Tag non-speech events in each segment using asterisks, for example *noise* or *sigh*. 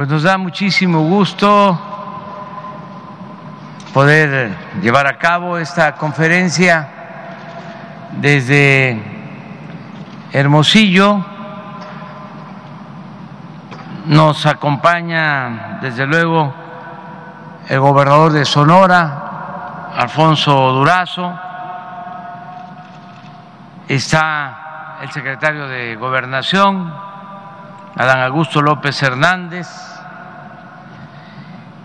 Pues nos da muchísimo gusto poder llevar a cabo esta conferencia desde Hermosillo. Nos acompaña, desde luego, el gobernador de Sonora, Alfonso Durazo. Está el secretario de Gobernación, Adán Augusto López Hernández,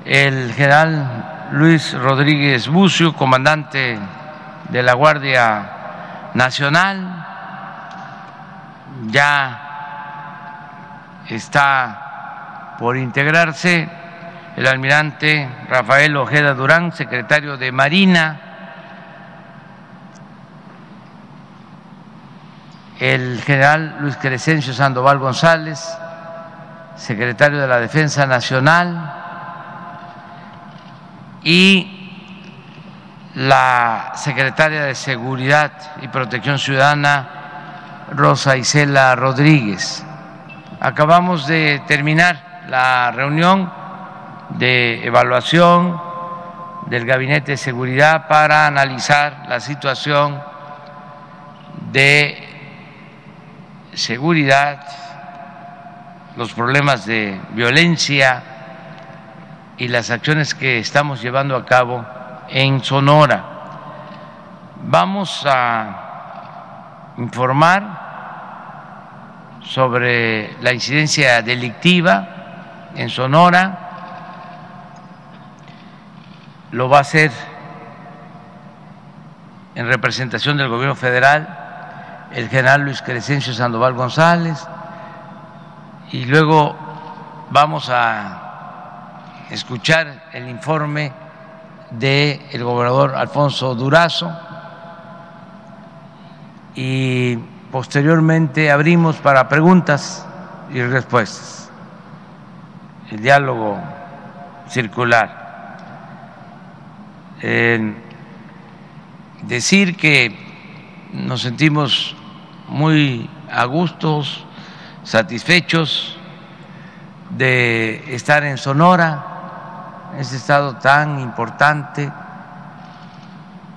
el general Luis Rodríguez Bucio, comandante de la Guardia Nacional, ya está por integrarse el almirante Rafael Ojeda Durán, secretario de Marina, el general Luis Crescencio Sandoval González, secretario de la Defensa Nacional, y la secretaria de Seguridad y Protección Ciudadana, Rosa Isela Rodríguez. Acabamos de terminar la reunión de evaluación del Gabinete de Seguridad para analizar la situación de seguridad, los problemas de violencia y las acciones que estamos llevando a cabo en Sonora. Vamos a informar sobre la incidencia delictiva en Sonora. Lo va a hacer en representación del gobierno federal el general Luis Crescencio Sandoval González y luego vamos a escuchar el informe del el gobernador Alfonso Durazo y posteriormente abrimos para preguntas y respuestas, el diálogo circular. decir que nos sentimos muy a gustos, satisfechos de estar en Sonora, ese estado tan importante,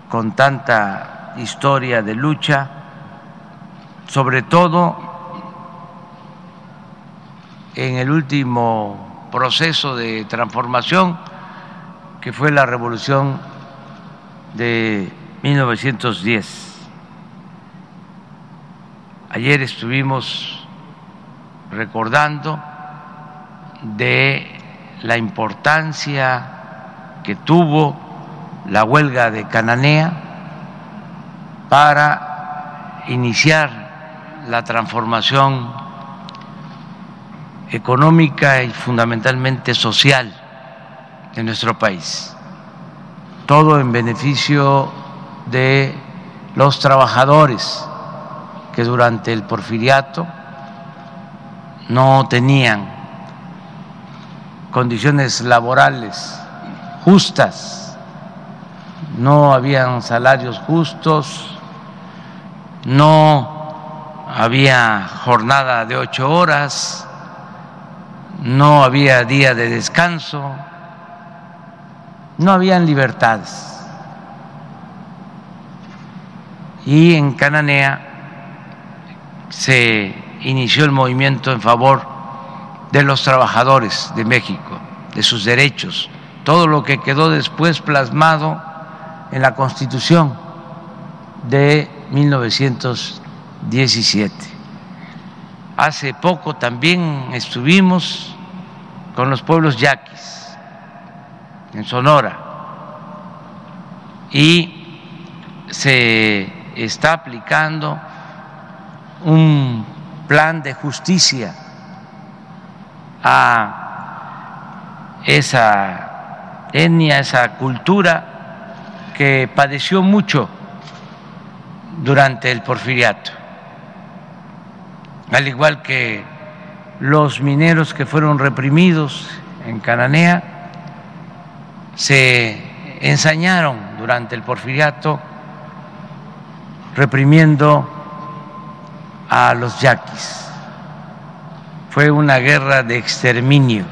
con tanta historia de lucha, sobre todo en el último proceso de transformación que fue la revolución de 1910. Ayer estuvimos recordando de la importancia que tuvo la huelga de Cananea para iniciar la transformación económica y fundamentalmente social de nuestro país. Todo en beneficio de los trabajadores que durante el porfiriato no tenían condiciones laborales justas, no habían salarios justos, no había jornada de ocho horas, no había día de descanso, no habían libertades. Y en Cananea se inició el movimiento en favor de los trabajadores de México, de sus derechos, todo lo que quedó después plasmado en la Constitución de 1917. Hace poco también estuvimos con los pueblos yaquis en Sonora y se está aplicando un plan de justicia a esa etnia, esa cultura que padeció mucho durante el porfiriato, al igual que los mineros que fueron reprimidos en Cananea, se ensañaron durante el porfiriato reprimiendo a los yaquis. Fue una guerra de exterminio.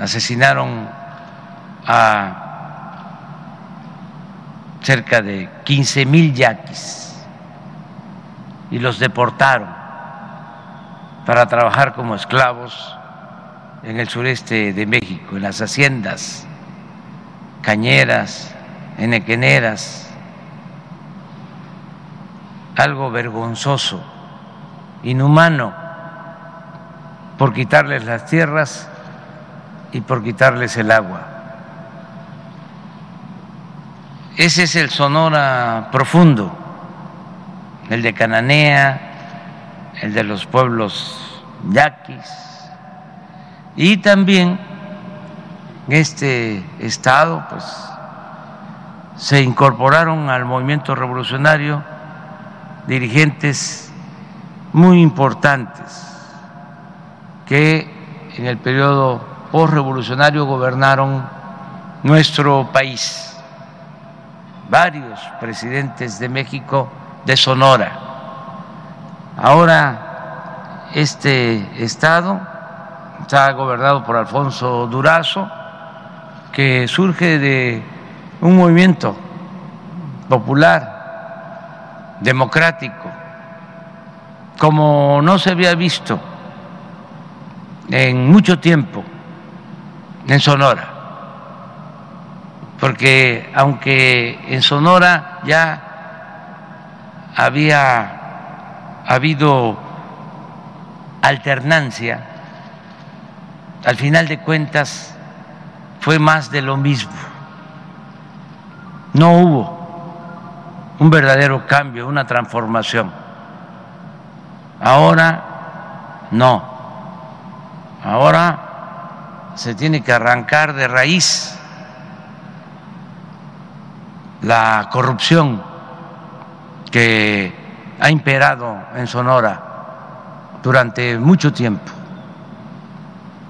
Asesinaron a cerca de 15 mil yaquis y los deportaron para trabajar como esclavos en el sureste de México, en las haciendas cañeras, enequeneras, algo vergonzoso, inhumano, por quitarles las tierras y por quitarles el agua. Ese es el Sonora profundo, el de Cananea, el de los pueblos yaquis, y también este estado, pues se incorporaron al movimiento revolucionario dirigentes muy importantes que en el periodo postrevolucionario gobernaron nuestro país. Varios presidentes de México de Sonora. Ahora este estado está gobernado por Alfonso Durazo, que surge de un movimiento popular, democrático, como no se había visto en mucho tiempo en Sonora, porque aunque en Sonora ya había habido alternancia, al final de cuentas fue más de lo mismo. No hubo un verdadero cambio, una transformación. Ahora no. Ahora se tiene que arrancar de raíz la corrupción que ha imperado en Sonora durante mucho tiempo.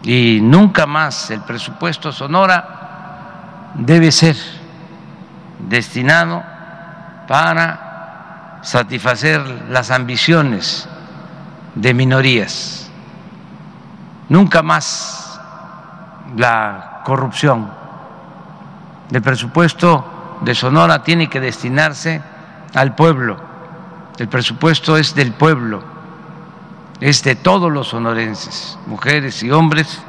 Y nunca más el presupuesto Sonora debe ser destinado para satisfacer las ambiciones de minorías. Nunca más la corrupción. El presupuesto de Sonora tiene que destinarse al pueblo. El presupuesto es del pueblo, es de todos los sonorenses, mujeres y hombres,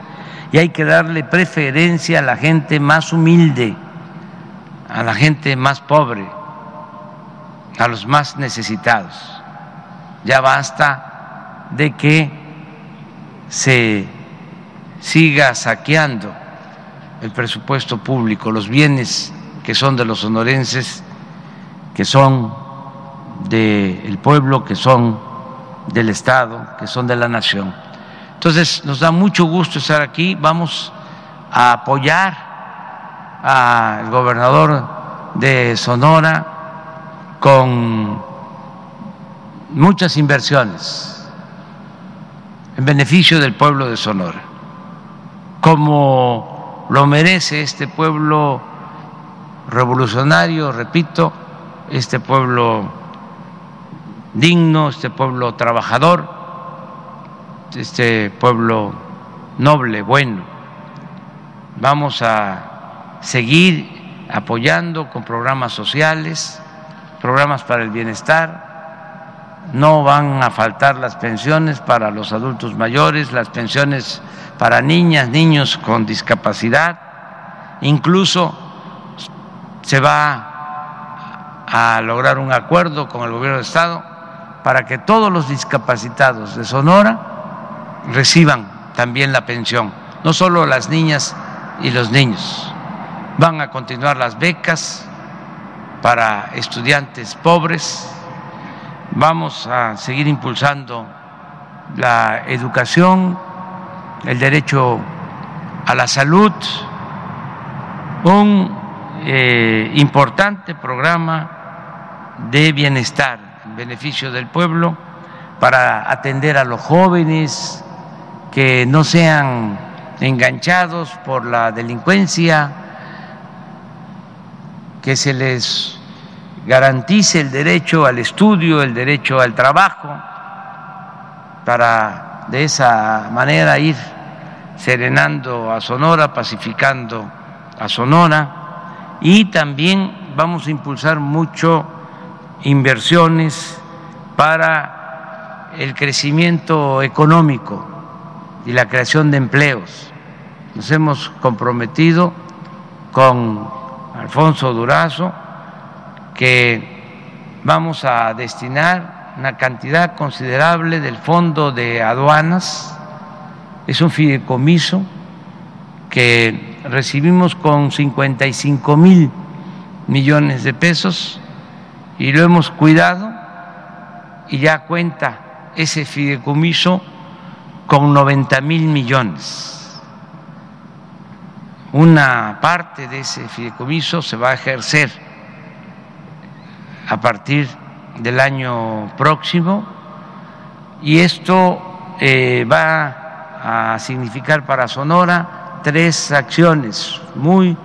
y hay que darle preferencia a la gente más humilde, a la gente más pobre, a los más necesitados. Ya basta de que se siga saqueando el presupuesto público, los bienes que son de los sonorenses, que son del pueblo, que son del Estado, que son de la nación. Entonces, nos da mucho gusto estar aquí. Vamos a apoyar al gobernador de Sonora con muchas inversiones en beneficio del pueblo de Sonora como lo merece este pueblo revolucionario, repito, este pueblo digno, este pueblo trabajador, este pueblo noble, bueno. Vamos a seguir apoyando con programas sociales, programas para el bienestar, no van a faltar las pensiones para los adultos mayores, las pensiones para niñas, niños con discapacidad, incluso se va a lograr un acuerdo con el gobierno de Estado para que todos los discapacitados de Sonora reciban también la pensión, no solo las niñas y los niños. Van a continuar las becas para estudiantes pobres. Vamos a seguir impulsando la educación, el derecho a la salud, un eh, importante programa de bienestar en beneficio del pueblo para atender a los jóvenes que no sean enganchados por la delincuencia, que se les garantice el derecho al estudio, el derecho al trabajo, para de esa manera ir serenando a Sonora, pacificando a Sonora y también vamos a impulsar mucho inversiones para el crecimiento económico y la creación de empleos. Nos hemos comprometido con Alfonso Durazo que vamos a destinar una cantidad considerable del fondo de aduanas, es un fideicomiso que recibimos con 55 mil millones de pesos y lo hemos cuidado y ya cuenta ese fideicomiso con 90 mil millones. Una parte de ese fideicomiso se va a ejercer a partir del año próximo y esto eh, va a significar para Sonora tres acciones muy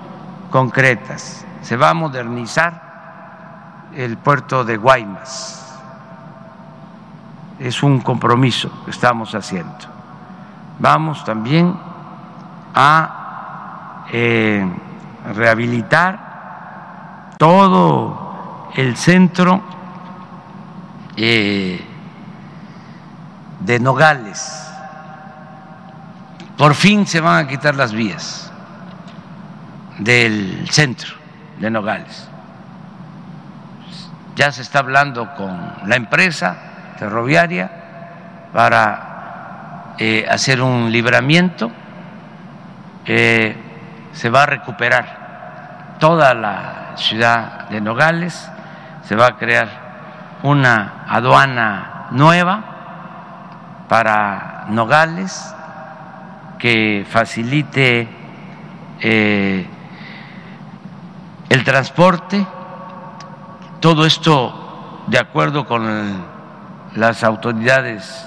concretas. Se va a modernizar el puerto de Guaymas. Es un compromiso que estamos haciendo. Vamos también a eh, rehabilitar todo el centro eh, de Nogales. Por fin se van a quitar las vías del centro de Nogales. Ya se está hablando con la empresa ferroviaria para eh, hacer un libramiento. Se va a recuperar toda la ciudad de Nogales, se va a crear una aduana nueva para Nogales que facilite eh, el transporte, todo esto de acuerdo con las autoridades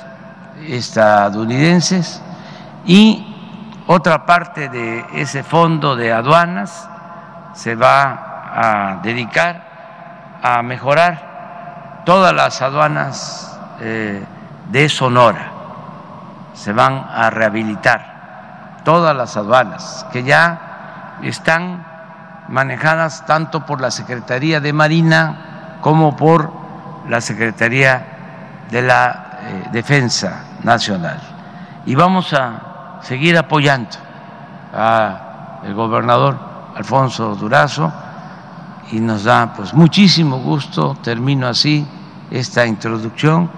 estadounidenses y otra parte de ese fondo de aduanas se va a dedicar a mejorar todas las aduanas eh, de Sonora, se van a rehabilitar todas las aduanas que ya están manejadas tanto por la Secretaría de Marina como por la Secretaría de la eh, Defensa Nacional. Y vamos a seguir apoyando al gobernador Alfonso Durazo y nos da pues muchísimo gusto, termino así esta introducción,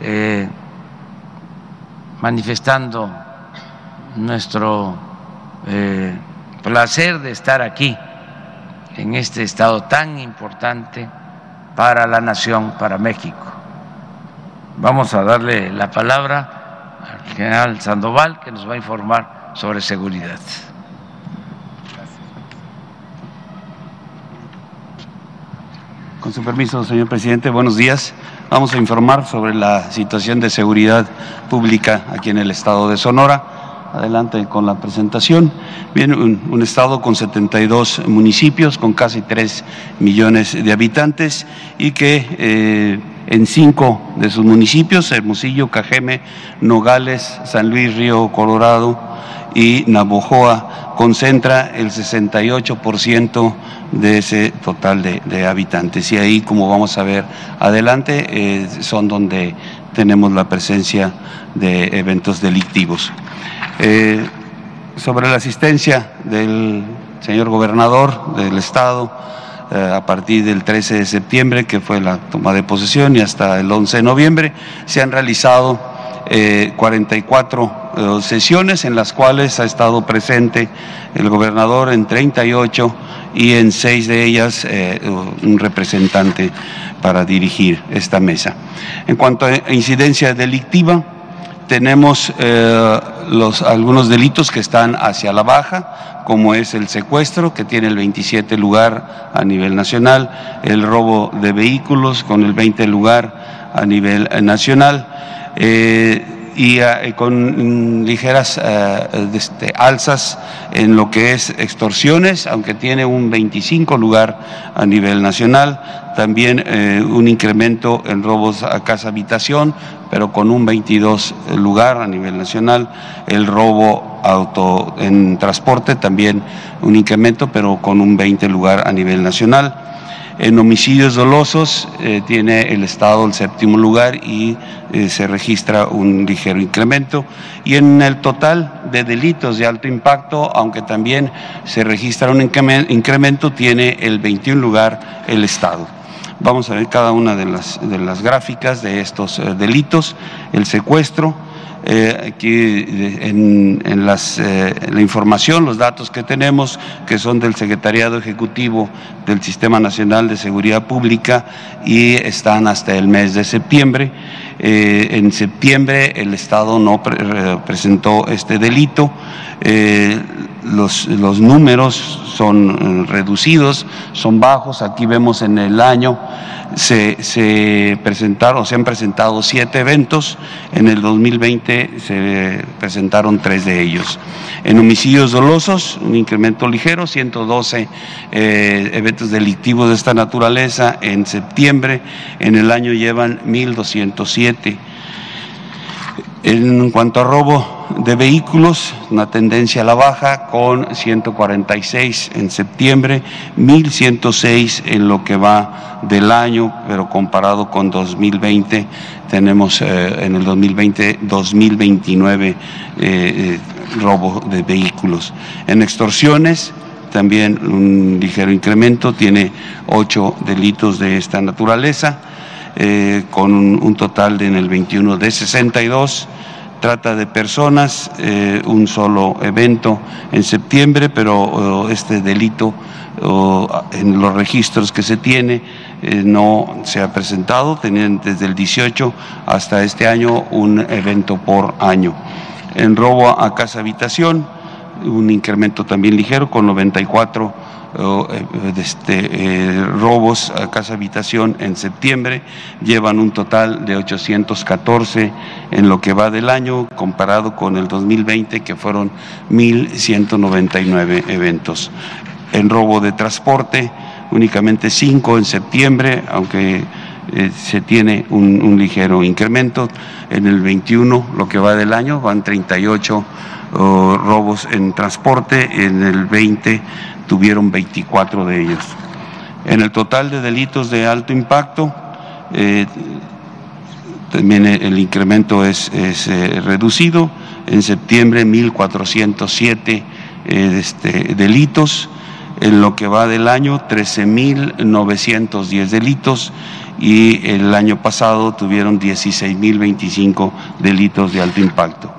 eh, manifestando nuestro eh, placer de estar aquí en este estado tan importante para la nación, para México. Vamos a darle la palabra al general Sandoval que nos va a informar sobre seguridad. Con su permiso, señor presidente, buenos días. Vamos a informar sobre la situación de seguridad pública aquí en el estado de Sonora adelante con la presentación. Bien, un, estado con 72 municipios, con casi 3 millones de habitantes y que eh, en cinco de sus municipios, Hermosillo, Cajeme, Nogales, San Luis, Río Colorado y Navojoa, concentra el 68% de ese total de, habitantes. Y ahí, como vamos a ver adelante, eh, son donde tenemos la presencia de eventos delictivos. Eh, sobre la asistencia del señor gobernador del estado a partir del 13 de septiembre, que fue la toma de posesión, y hasta el 11 de noviembre, se han realizado 44 eh, sesiones en las cuales ha estado presente el gobernador en 38 y en seis de ellas un representante para dirigir esta mesa. En cuanto a incidencia delictiva, tenemos eh, los, algunos delitos que están hacia la baja, como es el secuestro, que tiene el 27 lugar a nivel nacional, el robo de vehículos con el 20 lugar a nivel nacional, eh, y eh, con ligeras este, alzas en lo que es extorsiones, aunque tiene un 25 lugar a nivel nacional, también un incremento en robos a casa habitación, pero con un 22 lugar a nivel nacional, el robo auto en transporte también un incremento, pero con un 20 lugar a nivel nacional. En homicidios dolosos eh, tiene el Estado el séptimo lugar y eh, se registra un ligero incremento. Y en el total de delitos de alto impacto, aunque también se registra un incremento, tiene el 21 lugar el Estado. Vamos a ver cada una de las, de las gráficas de estos eh, delitos. El secuestro, eh, aquí en, las, eh, la información, los datos que tenemos, que son del Secretariado Ejecutivo del Sistema Nacional de Seguridad Pública y están hasta el mes de septiembre. Eh, en septiembre el Estado no presentó este delito. Los, los, números son reducidos, son bajos. Aquí vemos en el año se, presentaron, se han presentado siete eventos, en el 2020 se presentaron tres de ellos. En homicidios dolosos, un incremento ligero, 112 eh, eventos delictivos de esta naturaleza en septiembre, en el año llevan 1.207. En cuanto a robo de vehículos, una tendencia a la baja con 146 en septiembre, 1106 en lo que va del año, pero comparado con 2020 tenemos eh, en el 2020 2029 eh, eh, robo de vehículos. En extorsiones también un ligero incremento, tiene ocho delitos de esta naturaleza, con un, total de, en el 21 de 62 trata de personas, eh, un solo evento en septiembre, pero oh, este delito oh, en los registros que se tiene eh, no se ha presentado, tenían desde el 18 hasta este año un evento por año. En robo a casa habitación, un incremento también ligero con 94 eh, este, eh, robos a casa habitación en septiembre, llevan un total de 814 en lo que va del año, comparado con el 2020 que fueron 1.199 eventos. En robo de transporte, únicamente 5 en septiembre, aunque eh, se tiene un, ligero incremento. En el 21, lo que va del año, van 38 robos en transporte, en el 20 tuvieron 24 de ellos. En el total de delitos de alto impacto, eh, también el incremento es, eh, reducido. En septiembre, 1.407 eh, este, delitos. En lo que va del año, 13.910 delitos y el año pasado tuvieron 16.025 delitos de alto impacto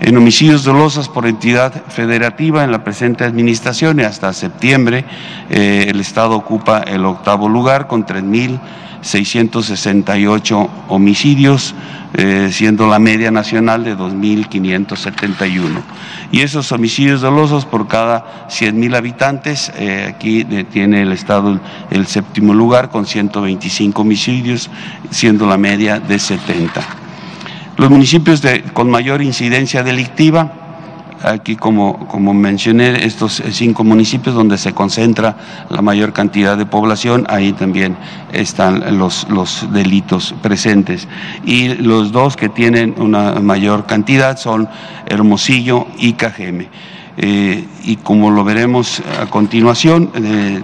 en homicidios dolosos por entidad federativa en la presente administración y hasta septiembre eh, el Estado ocupa el octavo lugar con 3.668 homicidios, eh, siendo la media nacional de 2.571. Y esos homicidios dolosos por cada 100.000 habitantes, eh, aquí tiene el Estado el séptimo lugar con 125 homicidios, siendo la media de 70. Los municipios con mayor incidencia delictiva, aquí como, como mencioné, estos cinco municipios donde se concentra la mayor cantidad de población, ahí también están los, los delitos presentes. Y los dos que tienen una mayor cantidad son Hermosillo y Cajeme. Eh, y como lo veremos a continuación, eh,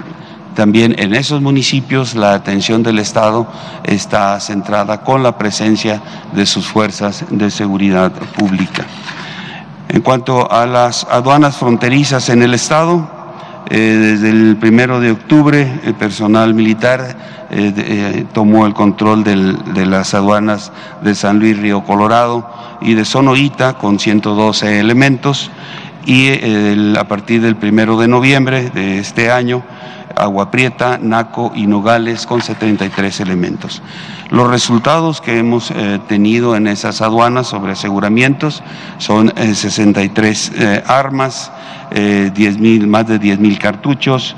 también en esos municipios la atención del Estado está centrada con la presencia de sus fuerzas de seguridad pública. En cuanto a las aduanas fronterizas en el Estado, eh, desde el primero de octubre el personal militar eh, eh, tomó el control de las aduanas de San Luis Río Colorado y de Sonoita con 112 elementos y a partir del primero de noviembre de este año Agua Prieta, Naco y Nogales con 73 elementos. Los resultados que hemos eh, tenido en esas aduanas sobre aseguramientos son 63 eh, eh, armas, 10 más de 10 mil cartuchos,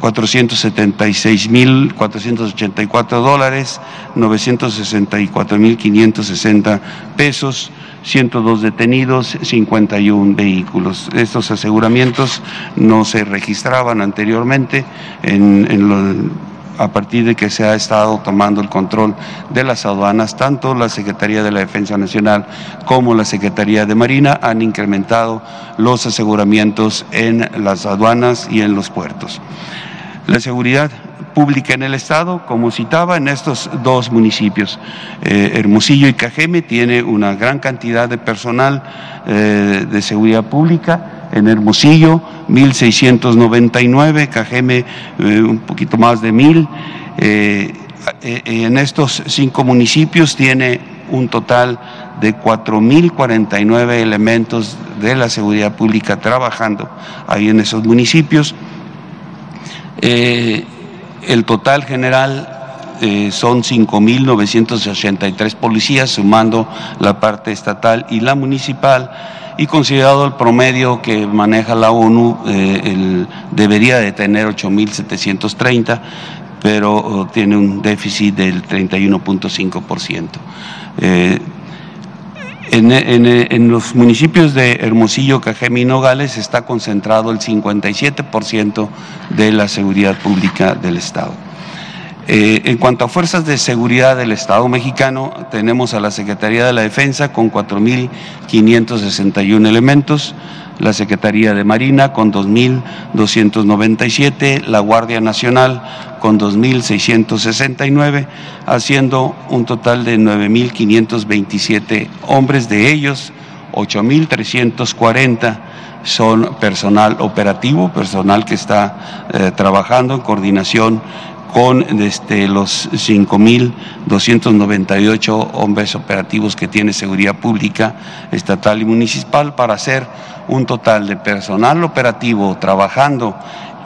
476.484 dólares, 964.560 pesos, 102 detenidos, 51 vehículos. Estos aseguramientos no se registraban anteriormente en, a partir de que se ha estado tomando el control de las aduanas, tanto la Secretaría de la Defensa Nacional como la Secretaría de Marina han incrementado los aseguramientos en las aduanas y en los puertos. La seguridad pública en el Estado, como citaba, en estos dos municipios, eh, Hermosillo y Cajeme, tiene una gran cantidad de personal eh, de seguridad pública. En Hermosillo, 1.699, Cajeme eh, un poquito más de 1.000. en estos cinco municipios tiene un total de 4.049 elementos de la seguridad pública trabajando ahí en esos municipios. El total general eh, son 5.983 policías, sumando la parte estatal y la municipal, y considerado el promedio que maneja la ONU, eh, debería de tener 8.730, pero oh, tiene un déficit del 31.5%. Eh, en, los municipios de Hermosillo, Cajeme y Nogales está concentrado el 57% de la seguridad pública del Estado. Eh, en cuanto a fuerzas de seguridad del Estado mexicano, tenemos a la Secretaría de la Defensa con 4.561 elementos, la Secretaría de Marina con 2.297, la Guardia Nacional con 2.669, haciendo un total de 9.527 hombres, de ellos 8.340 son personal operativo, personal que está eh, trabajando en coordinación con este, los 5.298 hombres operativos que tiene Seguridad Pública Estatal y Municipal para hacer un total de personal operativo trabajando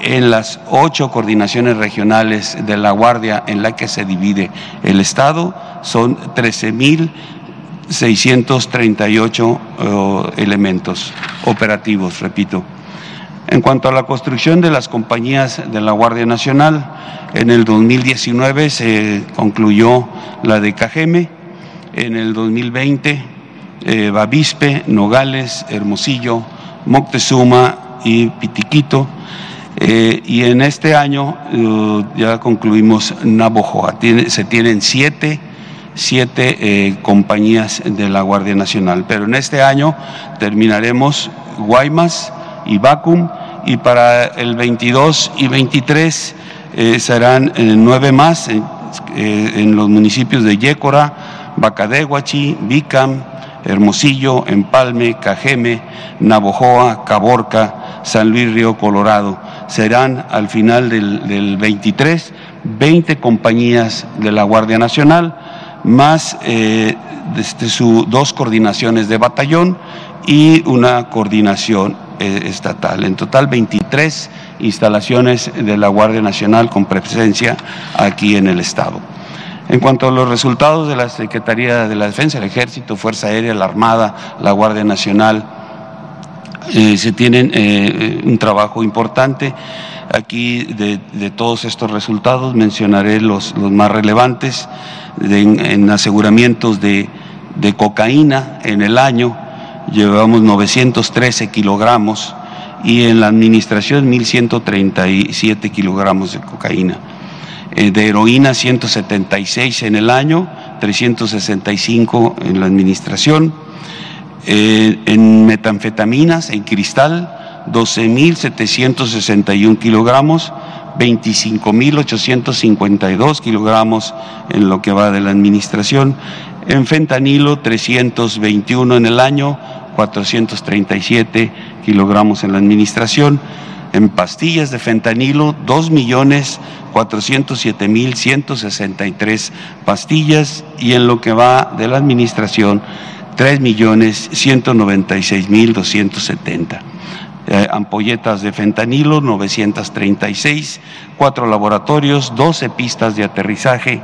en las ocho coordinaciones regionales de la Guardia en la que se divide el Estado, son 13.638 eh, elementos operativos, repito. En cuanto a la construcción de las compañías de la Guardia Nacional, en el 2019 se concluyó la de Cajeme, en el 2020 eh, Bavispe, Nogales, Hermosillo, Moctezuma y Pitiquito. Eh, y en este año eh, ya concluimos Navojoa. se tienen siete, siete compañías de la Guardia Nacional, pero en este año terminaremos Guaymas y Bacum y para el 22 y 23 eh, serán eh, nueve más eh, en los municipios de Yécora, Bacadehuachi, Vicam, Hermosillo, Empalme, Cajeme, Navojoa, Caborca, San Luis Río Colorado. Serán al final del, del 23 20 compañías de la Guardia Nacional, más desde su, dos coordinaciones de batallón y una coordinación eh, estatal. En total 23 instalaciones de la Guardia Nacional con presencia aquí en el Estado. En cuanto a los resultados de la Secretaría de la Defensa, el Ejército, Fuerza Aérea, la Armada, la Guardia Nacional, eh, se tienen eh, un trabajo importante. Aquí de, todos estos resultados mencionaré los, más relevantes en aseguramientos de cocaína en el año, llevamos 913 kilogramos y en la administración 1.137 kilogramos de cocaína. Eh, de heroína 176 en el año, 365 en la administración. Eh, en metanfetaminas, en cristal, 12.761 kilogramos, 25.852 kilogramos en lo que va de la administración. En fentanilo, 321 en el año, 437 kilogramos en la administración. En pastillas de fentanilo, 2.407.163 pastillas. Y en lo que va de la administración, 3.196.270. Eh, ampolletas de fentanilo, 936, cuatro laboratorios, 12 pistas de aterrizaje,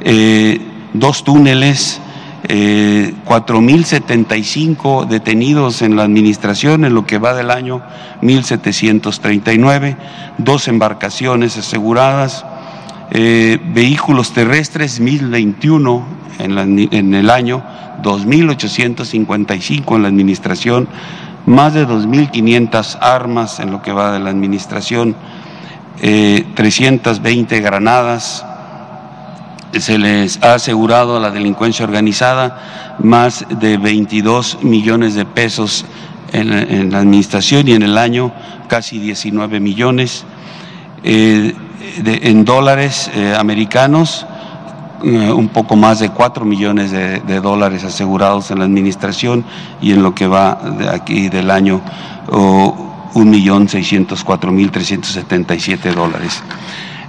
eh, dos túneles, eh, 4.075 detenidos en la administración en lo que va del año 1.739, dos embarcaciones aseguradas, eh, vehículos terrestres 1.021 en, en el año, 2.855 en la administración, más de 2.500 armas en lo que va de la administración, 320 eh, granadas, se les ha asegurado a la delincuencia organizada más de 22 millones de pesos en, la administración y en el año casi 19 millones eh, en dólares eh, americanos, un poco más de 4 millones de, dólares asegurados en la administración y en lo que va de aquí del año. millón siete dólares.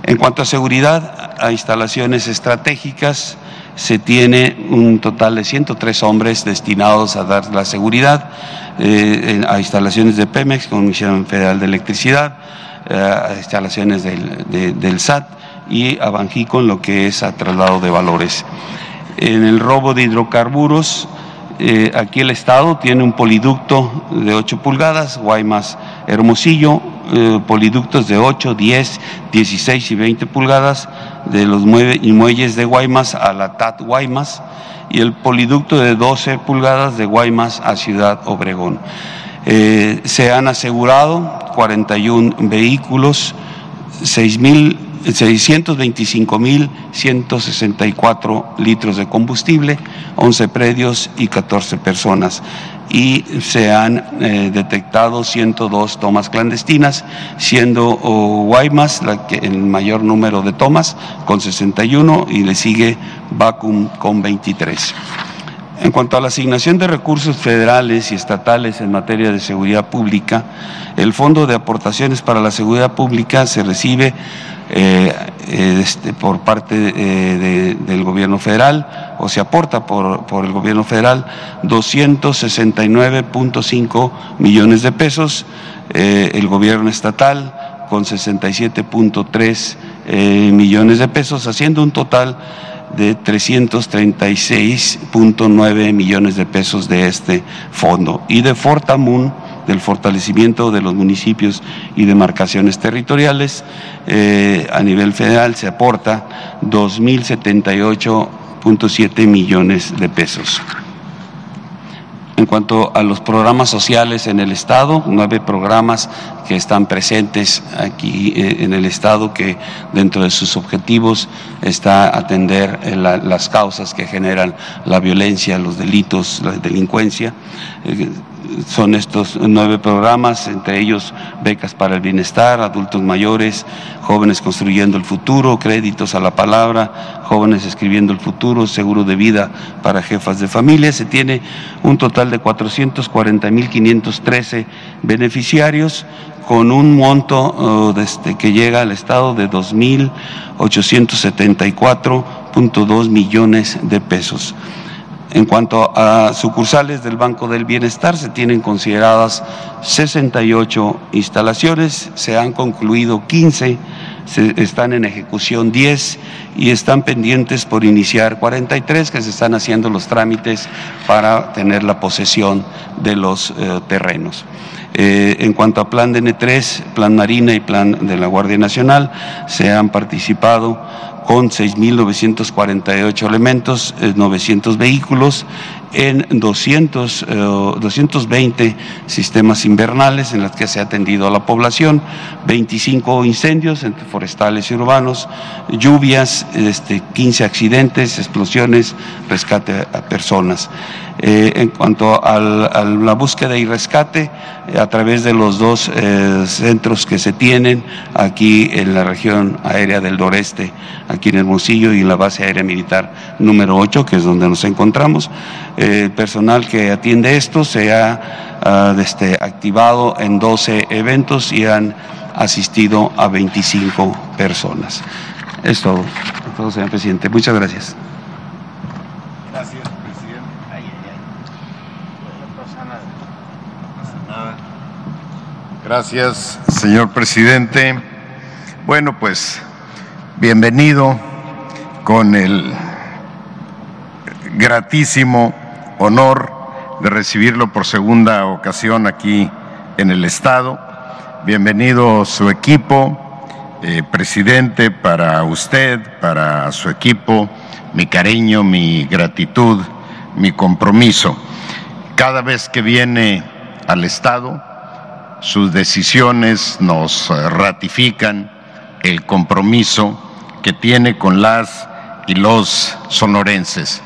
En cuanto a seguridad, a instalaciones estratégicas, se tiene un total de 103 hombres destinados a dar la seguridad eh, a instalaciones de Pemex, Comisión Federal de Electricidad, eh, a instalaciones del, del SAT y a Banjico en lo que es a traslado de valores. En el robo de hidrocarburos, eh, aquí el Estado tiene un poliducto de 8 pulgadas, Guaymas Hermosillo, eh, poliductos de 8, 10, 16 y 20 pulgadas de los muelles de Guaymas a la TAT Guaymas y el poliducto de 12 pulgadas de Guaymas a Ciudad Obregón. Eh, se han asegurado 41 vehículos, 6 mil 625.164 litros de combustible, 11 predios y 14 personas. Y se han eh, detectado 102 tomas clandestinas, siendo oh, Guaymas la que, el mayor número de tomas, con 61, y le sigue Vacum con 23. En cuanto a la asignación de recursos federales y estatales en materia de seguridad pública, el Fondo de Aportaciones para la Seguridad Pública se recibe eh, este, por parte eh, del gobierno federal o se aporta por, por el gobierno federal 269.5 millones de pesos, eh, el gobierno estatal con 67.3 millones de pesos, haciendo un total de 336.9 millones de pesos de este fondo. Y de Fortamun del fortalecimiento de los municipios y demarcaciones territoriales. Eh, a nivel federal se aporta 2.078.7 millones de pesos. En cuanto a los programas sociales en el Estado, nueve programas que están presentes aquí eh, en el Estado, que dentro de sus objetivos está atender eh, las causas que generan la violencia, los delitos, la delincuencia son estos nueve programas, entre ellos becas para el bienestar, adultos mayores, jóvenes construyendo el futuro, créditos a la palabra, jóvenes escribiendo el futuro, seguro de vida para jefas de familia. Se tiene un total de 440.513 beneficiarios con un monto desde que llega al Estado de 2.874.2 millones de pesos. En cuanto a sucursales del Banco del Bienestar, se tienen consideradas 68 instalaciones, se han concluido 15, se están en ejecución 10 y están pendientes por iniciar 43 que se están haciendo los trámites para tener la posesión de los eh, terrenos. Eh, en cuanto a plan de N3, plan Marina y plan de la Guardia Nacional, se han participado con 6.948 elementos, 900 eh, vehículos, en 200, 220 eh, sistemas invernales en los que se ha atendido a la población, 25 incendios entre forestales y urbanos, lluvias, este, 15 accidentes, explosiones, rescate a personas. Eh, en cuanto a la búsqueda y rescate, eh, a través de los dos centros que se tienen aquí en la región aérea del noreste, aquí en Hermosillo y en la base aérea militar número 8, que es donde nos encontramos, el personal que atiende esto se ha ah, este, activado en 12 eventos y han asistido a 25 personas. Es todo, todo señor presidente. Muchas gracias. Gracias, presidente. Gracias, señor presidente. Bueno, pues bienvenido con el gratísimo honor de recibirlo por segunda ocasión aquí en el Estado. Bienvenido su equipo, eh, presidente, para usted, para su equipo, mi cariño, mi gratitud, mi compromiso. Cada vez que viene al Estado, sus decisiones nos ratifican el compromiso que tiene con las y los sonorenses.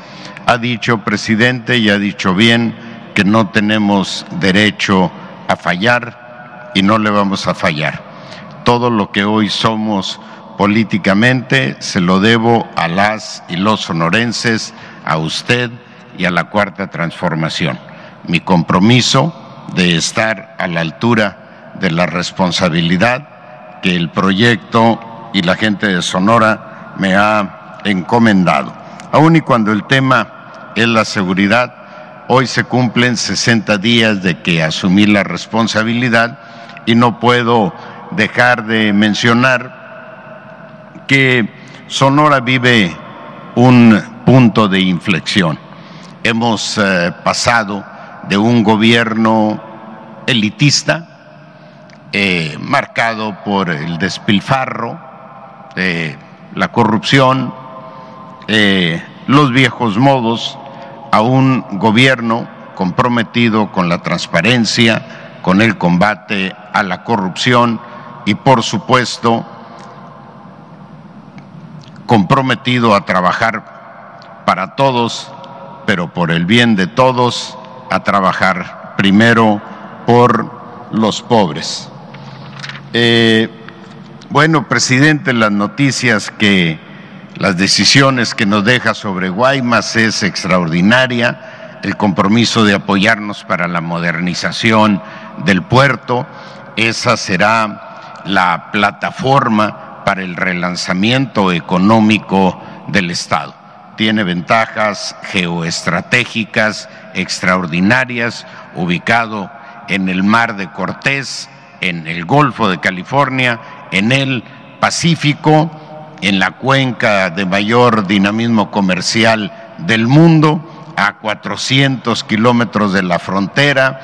Ha dicho, presidente, y ha dicho bien, que no tenemos derecho a fallar y no le vamos a fallar. Todo lo que hoy somos políticamente se lo debo a las y los sonorenses, a usted y a la cuarta transformación. Mi compromiso de estar a la altura de la responsabilidad que el proyecto y la gente de Sonora me ha encomendado. Aun y cuando el tema es la seguridad, hoy se cumplen 60 días de que asumí la responsabilidad y no puedo dejar de mencionar que Sonora vive un punto de inflexión. Hemos eh, pasado de un gobierno elitista, eh, marcado por el despilfarro, eh, la corrupción, los viejos modos, a un gobierno comprometido con la transparencia, con el combate a la corrupción y, por supuesto, comprometido a trabajar para todos, pero por el bien de todos a trabajar primero por los pobres. Eh, bueno, presidente, las noticias que, las decisiones que nos deja sobre Guaymas es extraordinaria, el compromiso de apoyarnos para la modernización del puerto, esa será la plataforma para el relanzamiento económico del Estado. Tiene ventajas geoestratégicas extraordinarias, ubicado en el mar de Cortés, en el Golfo de California, en el Pacífico, en la cuenca de mayor dinamismo comercial del mundo, a 400 kilómetros de la frontera,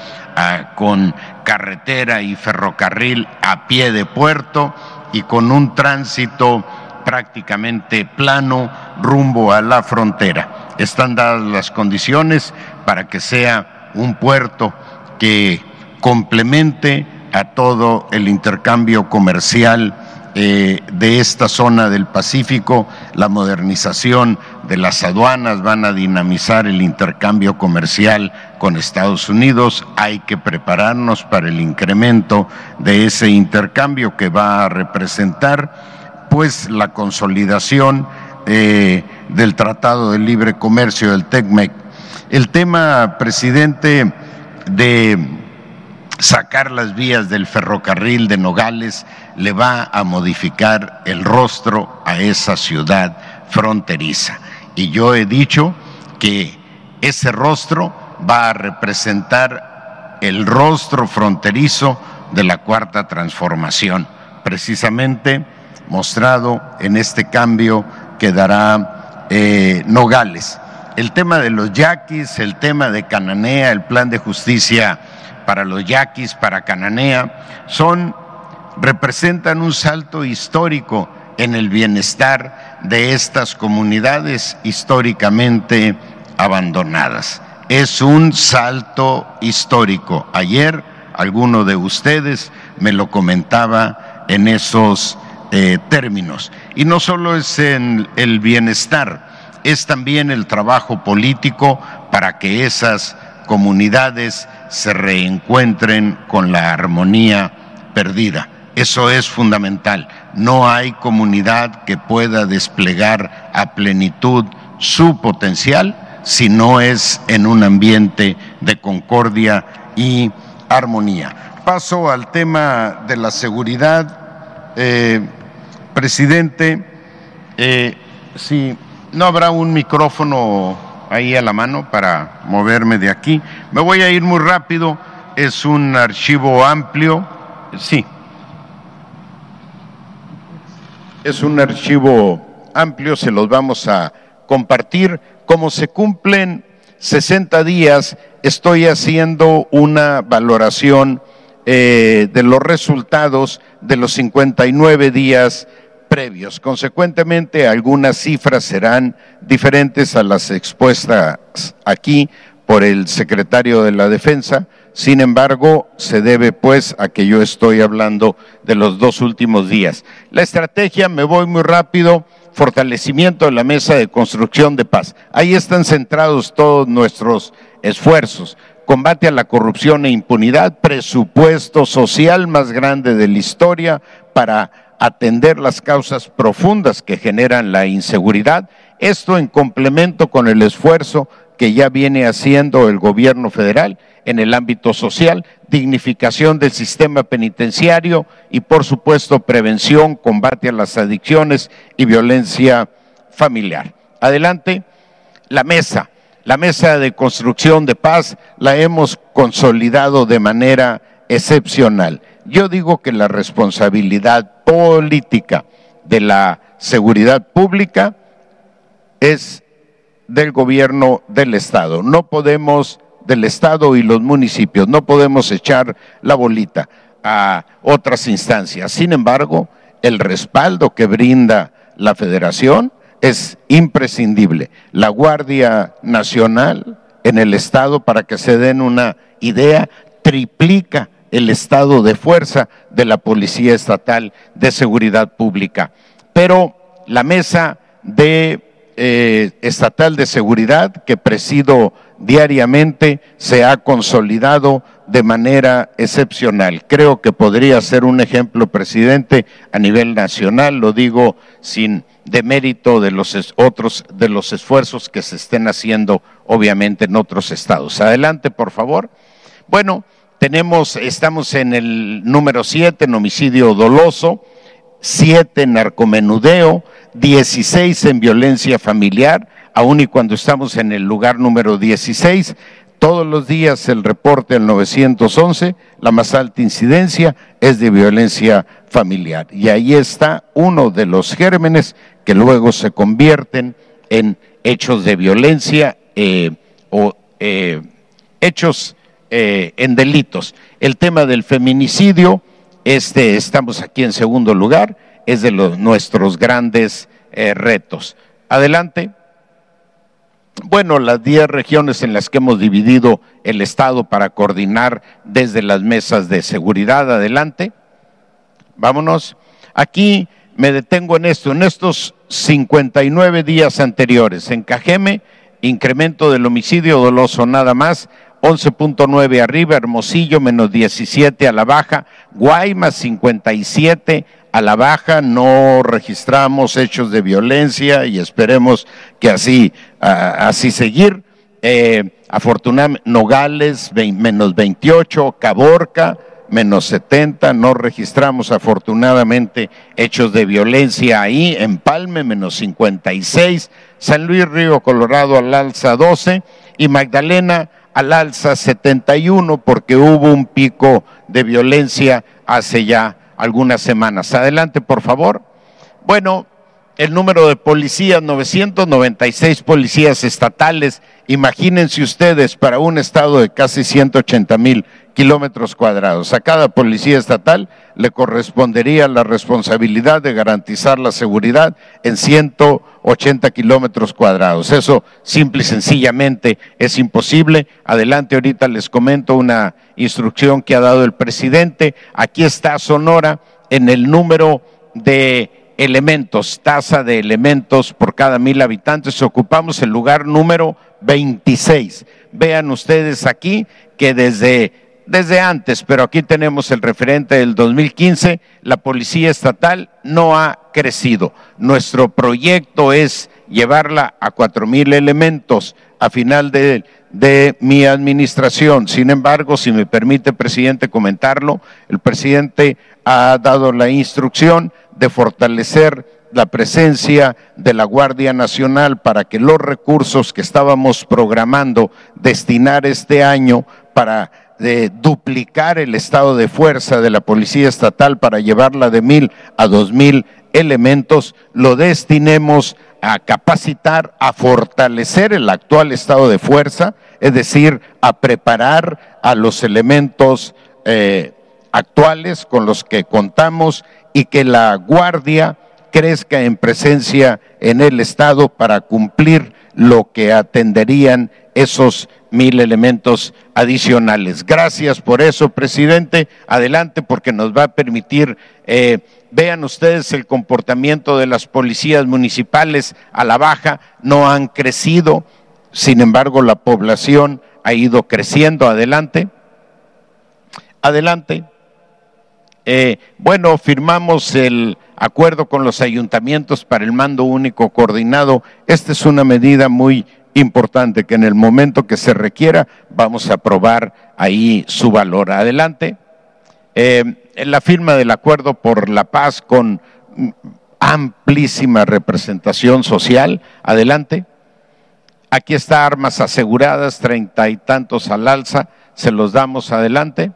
con carretera y ferrocarril a pie de puerto y con un tránsito prácticamente plano rumbo a la frontera. Están dadas las condiciones para que sea un puerto que complemente a todo el intercambio comercial eh, de esta zona del Pacífico, la modernización de las aduanas van a dinamizar el intercambio comercial con Estados Unidos. Hay que prepararnos para el incremento de ese intercambio que va a representar pues la consolidación eh, del Tratado de Libre Comercio del TECMEC. El tema, presidente, de sacar las vías del ferrocarril de Nogales le va a modificar el rostro a esa ciudad fronteriza. Y yo he dicho que ese rostro va a representar el rostro fronterizo de la cuarta transformación, precisamente mostrado en este cambio que dará eh, Nogales. El tema de los yaquis, el tema de Cananea, el plan de justicia para los yaquis, para Cananea, son, representan un salto histórico en el bienestar de estas comunidades históricamente abandonadas. Es un salto histórico. Ayer alguno de ustedes me lo comentaba en esos eh, términos. Y no solo es en el bienestar, es también el trabajo político para que esas comunidades se reencuentren con la armonía perdida. Eso es fundamental. No hay comunidad que pueda desplegar a plenitud su potencial si no es en un ambiente de concordia y armonía. Paso al tema de la seguridad. Eh, Presidente, eh, si no habrá un micrófono ahí a la mano para moverme de aquí, me voy a ir muy rápido, es un archivo amplio, sí, es un archivo amplio, se los vamos a compartir. Como se cumplen 60 días, estoy haciendo una valoración eh, de los resultados de los 59 días previos. Consecuentemente, algunas cifras serán diferentes a las expuestas aquí por el secretario de la Defensa. Sin embargo, se debe pues a que yo estoy hablando de los dos últimos días. La estrategia, me voy muy rápido, fortalecimiento de la mesa de construcción de paz. Ahí están centrados todos nuestros esfuerzos. Combate a la corrupción e impunidad, presupuesto social más grande de la historia para atender las causas profundas que generan la inseguridad. Esto en complemento con el esfuerzo que ya viene haciendo el gobierno federal en el ámbito social, dignificación del sistema penitenciario y por supuesto prevención, combate a las adicciones y violencia familiar. Adelante, la mesa, la mesa de construcción de paz la hemos consolidado de manera excepcional. Yo digo que la responsabilidad política de la seguridad pública es del gobierno del Estado. No podemos, del Estado y los municipios, no podemos echar la bolita a otras instancias. Sin embargo, el respaldo que brinda la federación es imprescindible. La Guardia Nacional en el Estado, para que se den una idea, triplica el estado de fuerza de la Policía Estatal de Seguridad Pública. Pero la mesa de eh, estatal de seguridad que presido diariamente se ha consolidado de manera excepcional. Creo que podría ser un ejemplo, presidente, a nivel nacional, lo digo sin demérito de los otros de los esfuerzos que se estén haciendo obviamente en otros estados. Adelante, por favor. Bueno, tenemos estamos en el número siete en homicidio doloso, siete en narcomenudeo, 16 en violencia familiar, aun y cuando estamos en el lugar número 16, todos los días el reporte al 911, la más alta incidencia es de violencia familiar. Y ahí está uno de los gérmenes que luego se convierten en hechos de violencia eh, o eh, hechos eh, en delitos. El tema del feminicidio, este, estamos aquí en segundo lugar, es de nuestros grandes eh, retos. Adelante. Bueno, las 10 regiones en las que hemos dividido el Estado para coordinar desde las mesas de seguridad. Adelante. Vámonos. Aquí me detengo en esto. En estos 59 días anteriores, en Cajeme, incremento del homicidio doloso nada más, 11.9 arriba, Hermosillo menos 17 a la baja, Guaymas 57 a la baja, no registramos hechos de violencia y esperemos que así, así seguir. Eh, afortunadamente, Nogales menos 28, Caborca menos 70, no registramos afortunadamente hechos de violencia ahí, Empalme menos 56, San Luis Río Colorado al alza 12 y Magdalena al alza 71 porque hubo un pico de violencia hace ya algunas semanas. Adelante, por favor. Bueno, el número de policías, 996 policías estatales. Imagínense ustedes para un estado de casi 180 mil kilómetros cuadrados. A cada policía estatal le correspondería la responsabilidad de garantizar la seguridad en 180 kilómetros cuadrados. Eso simple y sencillamente es imposible. Adelante, ahorita les comento una instrucción que ha dado el presidente. Aquí está Sonora en el número de elementos, tasa de elementos por cada mil habitantes. Ocupamos el lugar número 26. Vean ustedes aquí que desde desde antes, pero aquí tenemos el referente del 2015, la Policía Estatal no ha crecido. Nuestro proyecto es llevarla a cuatro mil elementos a final de, de mi administración. Sin embargo, si me permite, presidente, comentarlo, el presidente ha dado la instrucción de fortalecer la presencia de la Guardia Nacional para que los recursos que estábamos programando destinar este año para de duplicar el estado de fuerza de la Policía Estatal para llevarla de mil a dos mil elementos, lo destinemos a capacitar, a fortalecer el actual estado de fuerza, es decir, a preparar a los elementos eh, actuales con los que contamos y que la Guardia crezca en presencia en el Estado para cumplir lo que atenderían esos mil elementos adicionales. Gracias por eso, presidente. Adelante, porque nos va a permitir, eh, vean ustedes el comportamiento de las policías municipales a la baja, no han crecido, sin embargo la población ha ido creciendo. Adelante. Adelante. Eh, bueno, firmamos el acuerdo con los ayuntamientos para el mando único coordinado. Esta es una medida muy importante que en el momento que se requiera vamos a aprobar ahí su valor. Adelante. Eh, la firma del acuerdo por la paz con amplísima representación social. Adelante. Aquí está armas aseguradas, treinta y tantos al alza, se los damos adelante.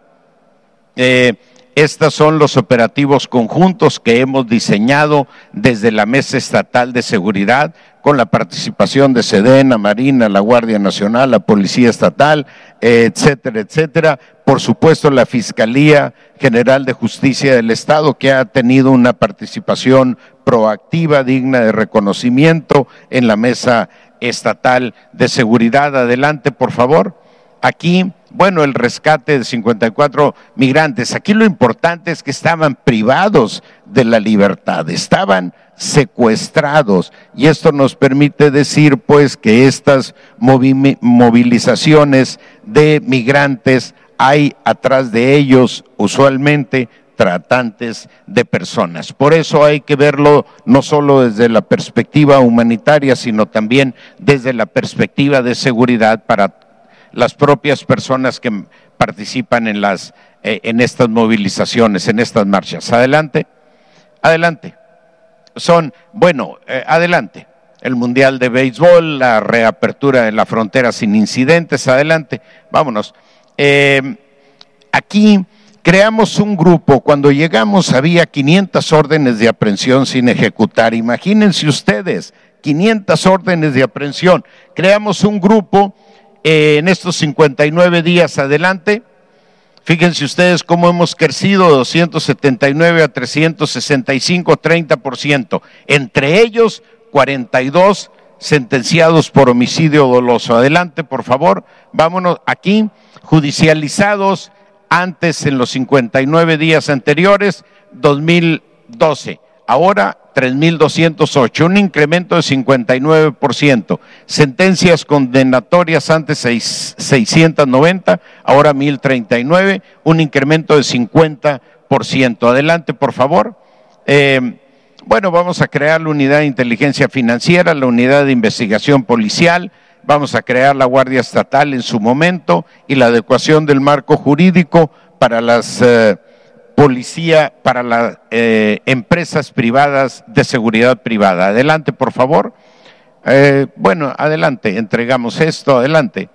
Eh, estos son los operativos conjuntos que hemos diseñado desde la Mesa Estatal de Seguridad con la participación de Sedena, Marina, la Guardia Nacional, la Policía Estatal, etcétera, etcétera. Por supuesto, la Fiscalía General de Justicia del Estado, que ha tenido una participación proactiva, digna de reconocimiento en la Mesa Estatal de Seguridad. Adelante, por favor. Aquí bueno, el rescate de 54 migrantes. Aquí lo importante es que estaban privados de la libertad, estaban secuestrados. Y esto nos permite decir, pues, que estas movilizaciones de migrantes hay atrás de ellos usualmente tratantes de personas. Por eso hay que verlo no solo desde la perspectiva humanitaria, sino también desde la perspectiva de seguridad para las propias personas que participan en, las, eh, en estas movilizaciones, en estas marchas. Adelante, adelante. Son, bueno, eh, adelante. El Mundial de Béisbol, la reapertura de la frontera sin incidentes, adelante. Vámonos. Eh, aquí creamos un grupo, cuando llegamos había 500 órdenes de aprehensión sin ejecutar. Imagínense ustedes, 500 órdenes de aprehensión. Creamos un grupo en estos 59 días adelante. Fíjense ustedes cómo hemos crecido de 279 a 365, 30%. Entre ellos, 42 sentenciados por homicidio doloso. Adelante, por favor. Vámonos aquí. Judicializados antes en los 59 días anteriores, 2012. Ahora 3.208, un incremento de 59%. Sentencias condenatorias antes 690, ahora 1.039, un incremento de 50%. Adelante, por favor. Eh, bueno, vamos a crear la unidad de inteligencia financiera, la unidad de investigación policial, vamos a crear la Guardia Estatal en su momento y la adecuación del marco jurídico para las... Eh, policía para las eh, empresas privadas de seguridad privada. Adelante, por favor. Eh, bueno, adelante, entregamos esto, adelante.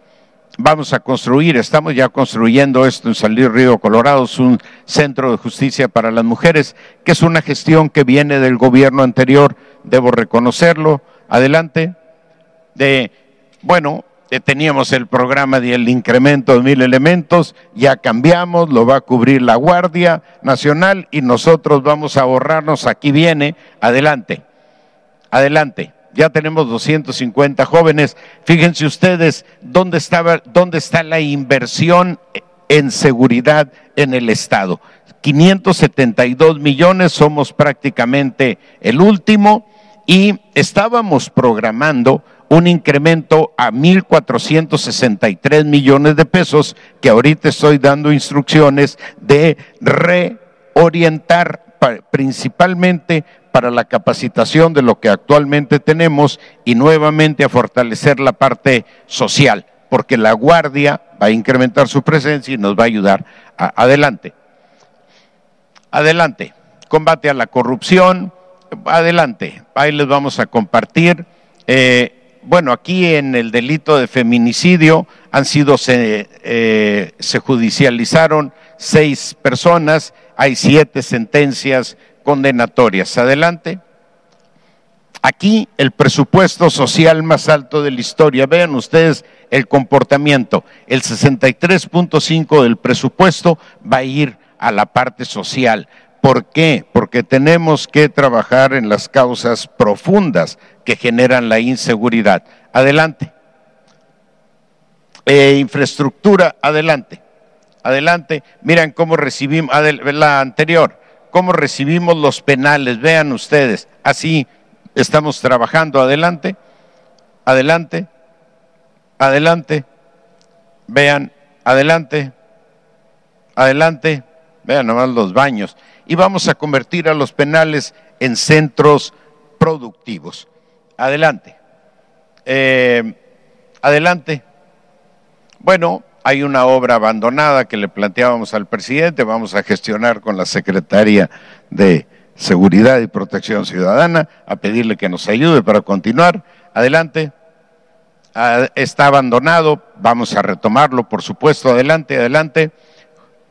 Vamos a construir, estamos ya construyendo esto en Salir Río Colorado, es un centro de justicia para las mujeres, que es una gestión que viene del gobierno anterior, debo reconocerlo. Adelante. De, bueno, teníamos el programa del incremento de mil elementos, ya cambiamos, lo va a cubrir la Guardia Nacional y nosotros vamos a ahorrarnos, aquí viene, adelante, adelante. Ya tenemos 250 jóvenes. Fíjense ustedes dónde, estaba, dónde está la inversión en seguridad en el Estado. 572 millones, somos prácticamente el último y estábamos programando un incremento a 1.463 millones de pesos que ahorita estoy dando instrucciones de reorientar principalmente para la capacitación de lo que actualmente tenemos y nuevamente a fortalecer la parte social, porque la Guardia va a incrementar su presencia y nos va a ayudar. adelante. Adelante. Combate a la corrupción. Adelante. Ahí les vamos a compartir. Eh, bueno, aquí en el delito de feminicidio han sido, se, eh, se judicializaron seis personas, hay siete sentencias condenatorias. Adelante. Aquí el presupuesto social más alto de la historia. Vean ustedes el comportamiento. El 63.5 del presupuesto va a ir a la parte social. ¿Por qué? Porque tenemos que trabajar en las causas profundas que generan la inseguridad. Adelante. Eh, infraestructura, adelante. Adelante. Miren cómo recibimos, la anterior, cómo recibimos los penales. Vean ustedes. Así estamos trabajando. Adelante, adelante, adelante, vean, adelante, adelante, vean nomás los baños. Y vamos a convertir a los penales en centros productivos. Adelante, eh, adelante. Bueno, hay una obra abandonada que le planteábamos al presidente, vamos a gestionar con la secretaria de Seguridad y Protección Ciudadana, a pedirle que nos ayude para continuar. Adelante. Ah, está abandonado, vamos a retomarlo, por supuesto. Adelante, adelante.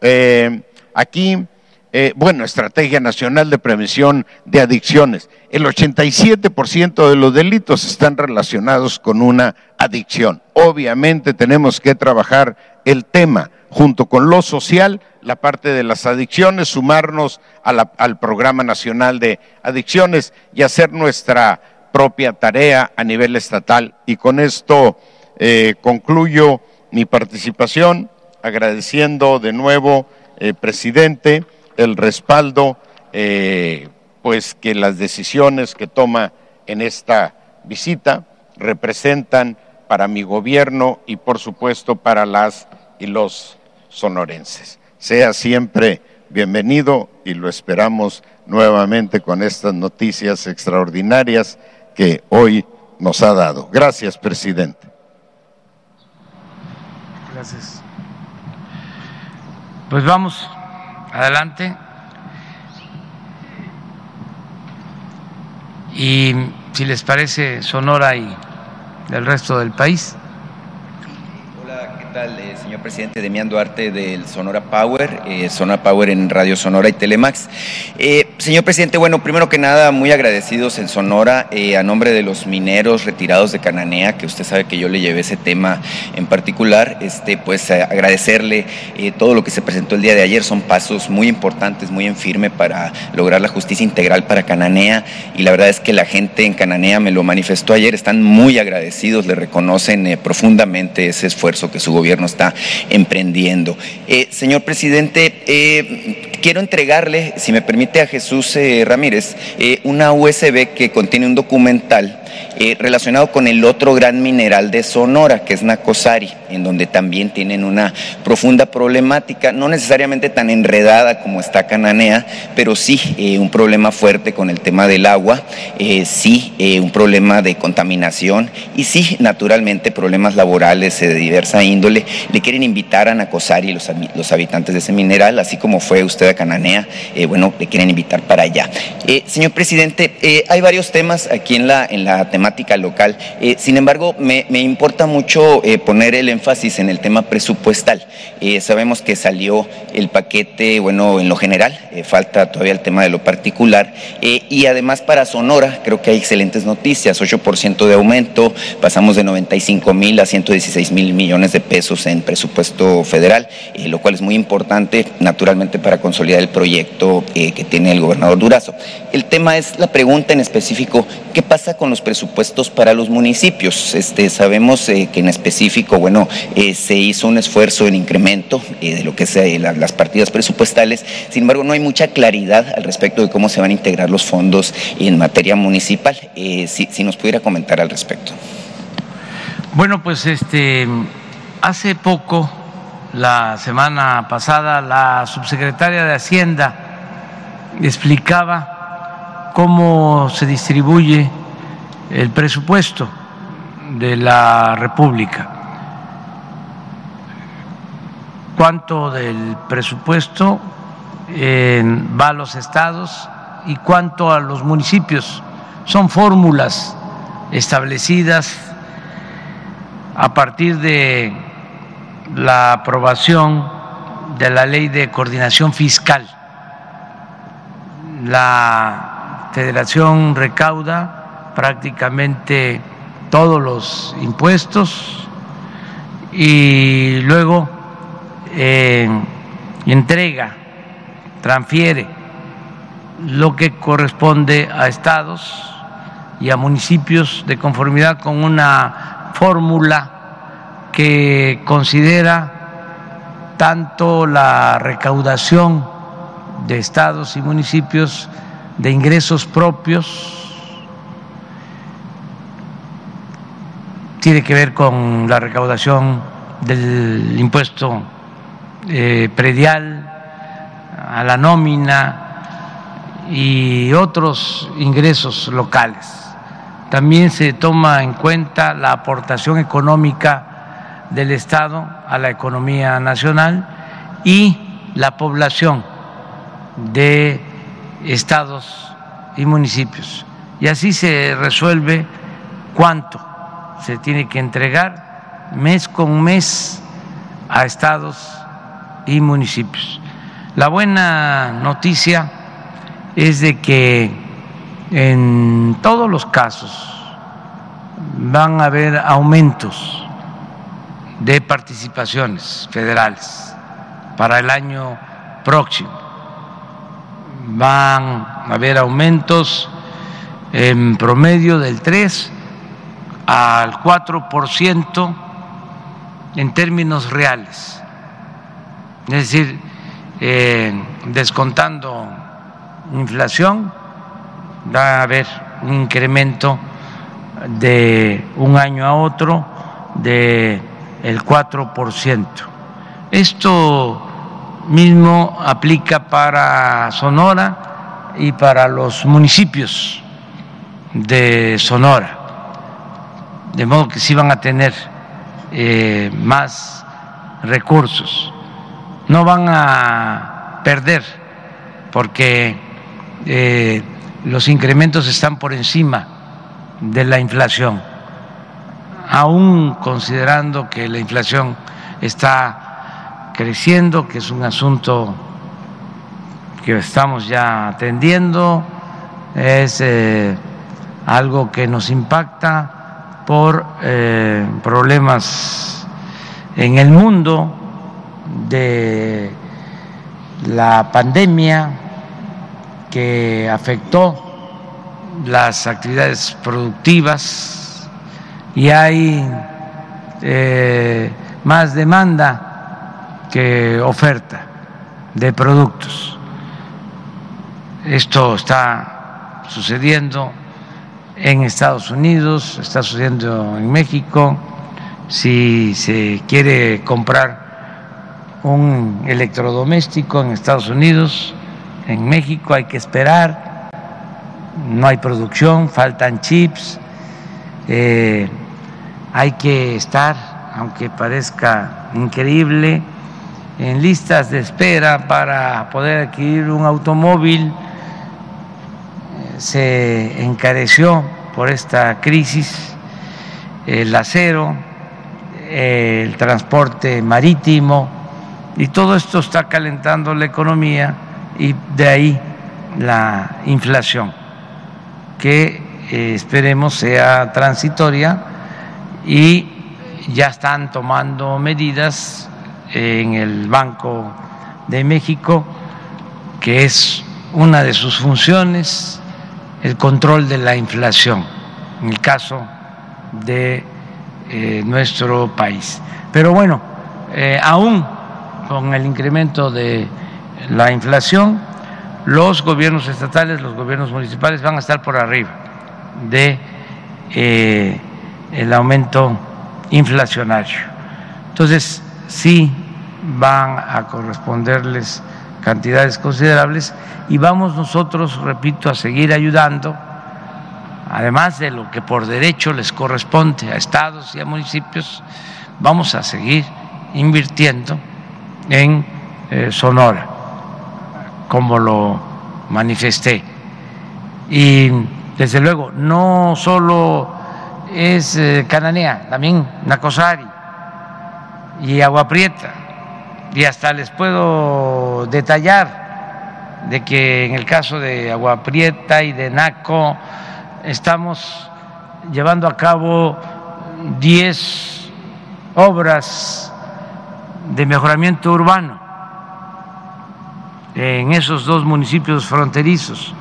Eh, aquí, eh, bueno, Estrategia Nacional de Prevención de Adicciones. El 87% de los delitos están relacionados con una adicción. Obviamente tenemos que trabajar el tema junto con lo social, la parte de las adicciones, sumarnos al Programa Nacional de Adicciones y hacer nuestra propia tarea a nivel estatal. Y con esto eh, concluyo mi participación, agradeciendo de nuevo, eh, presidente, el respaldo, eh, pues que las decisiones que toma en esta visita representan para mi gobierno y por supuesto para las y los sonorenses. Sea siempre bienvenido y lo esperamos nuevamente con estas noticias extraordinarias que hoy nos ha dado. Gracias, presidente. Gracias. Pues vamos adelante. Y si les parece, Sonora y el resto del país. ¿qué tal, eh, señor presidente? Demián Duarte del Sonora Power, eh, Sonora Power en Radio Sonora y Telemax. Eh, señor presidente, bueno, primero que nada, muy agradecidos en Sonora a nombre de los mineros retirados de Cananea, que usted sabe que yo le llevé ese tema en particular, este, pues agradecerle todo lo que se presentó el día de ayer. Son pasos muy importantes, muy en firme para lograr la justicia integral para Cananea y la verdad es que la gente en Cananea me lo manifestó ayer, están muy agradecidos, le reconocen profundamente ese esfuerzo que su gobierno está emprendiendo. Eh, señor presidente, eh, quiero entregarle, si me permite, a Jesús eh, Ramírez una USB que contiene un documental eh, relacionado con el otro gran mineral de Sonora, que es Nacosari, en donde también tienen una profunda problemática, no necesariamente tan enredada como está Cananea, pero sí eh, un problema fuerte con el tema del agua, eh, sí un problema de contaminación y sí, naturalmente, problemas laborales de diversa índole. Le quieren invitar a Nacosari, los, los habitantes de ese mineral, así como fue usted a Cananea, bueno, le quieren invitar para allá. señor presidente, hay varios temas aquí en la, en la temática local. Eh, sin embargo, me, importa mucho eh, poner el énfasis en el tema presupuestal. Eh, sabemos que salió el paquete, bueno, en lo general, falta todavía el tema de lo particular. y además para Sonora, creo que hay excelentes noticias, 8% de aumento, pasamos de 95 mil a 116 mil millones de pesos en presupuesto federal, lo cual es muy importante, naturalmente, para consolidar el proyecto que tiene el gobernador Durazo. El tema es la pregunta en específico, ¿qué pasa con los presupuestos para los municipios. Este, sabemos eh, que en específico, bueno, eh, se hizo un esfuerzo en incremento eh, de lo que sea las partidas presupuestales. Sin embargo, no hay mucha claridad al respecto de cómo se van a integrar los fondos en materia municipal. Si, si, nos pudiera comentar al respecto. Bueno, pues este, hace poco, la semana pasada, la subsecretaria de Hacienda explicaba cómo se distribuye el presupuesto de la República. ¿Cuánto del presupuesto va a los estados y cuánto a los municipios? Son fórmulas establecidas a partir de la aprobación de la ley de coordinación fiscal. La federación recauda prácticamente todos los impuestos y luego eh, entrega, transfiere lo que corresponde a estados y a municipios de conformidad con una fórmula que considera tanto la recaudación de estados y municipios de ingresos propios, tiene que ver con la recaudación del impuesto eh, predial, a la nómina y otros ingresos locales. También se toma en cuenta la aportación económica del Estado a la economía nacional y la población de estados y municipios. Y así se resuelve cuánto se tiene que entregar mes con mes a estados y municipios. La buena noticia es de que en todos los casos van a haber aumentos de participaciones federales para el año próximo. Van a haber aumentos en promedio del 3 al 4% en términos reales. Es decir, eh, descontando inflación, va a haber un incremento de un año a otro de el 4%. Esto mismo aplica para Sonora y para los municipios de Sonora, de modo que sí van a tener eh, más recursos, no van a perder porque eh, los incrementos están por encima de la inflación, aún considerando que la inflación está creciendo, que es un asunto que estamos ya atendiendo, es eh, algo que nos impacta por eh, problemas en el mundo de la pandemia, que afectó las actividades productivas y hay eh, más demanda que oferta de productos. Esto está sucediendo en Estados Unidos, está sucediendo en México. Si se quiere comprar un electrodoméstico en Estados Unidos, en México hay que esperar, no hay producción, faltan chips, eh, hay que estar, aunque parezca increíble, en listas de espera para poder adquirir un automóvil. Se encareció por esta crisis el acero, el transporte marítimo, y todo esto está calentando la economía y de ahí la inflación, que eh, esperemos sea transitoria y ya están tomando medidas en el Banco de México, que es una de sus funciones, el control de la inflación, en el caso de eh, nuestro país. Pero bueno, eh, aún con el incremento de la inflación, los gobiernos estatales, los gobiernos municipales van a estar por arriba de eh, el aumento inflacionario. Entonces, sí van a corresponderles cantidades considerables y vamos nosotros, repito, a seguir ayudando, además de lo que por derecho les corresponde a estados y a municipios, vamos a seguir invirtiendo en eh, Sonora como lo manifesté. Y desde luego, no solo es eh, Cananea, también Nacosari y Agua Prieta. Y hasta les puedo detallar de que en el caso de Agua Prieta y de Naco estamos llevando a cabo 10 obras de mejoramiento urbano en esos dos municipios fronterizos.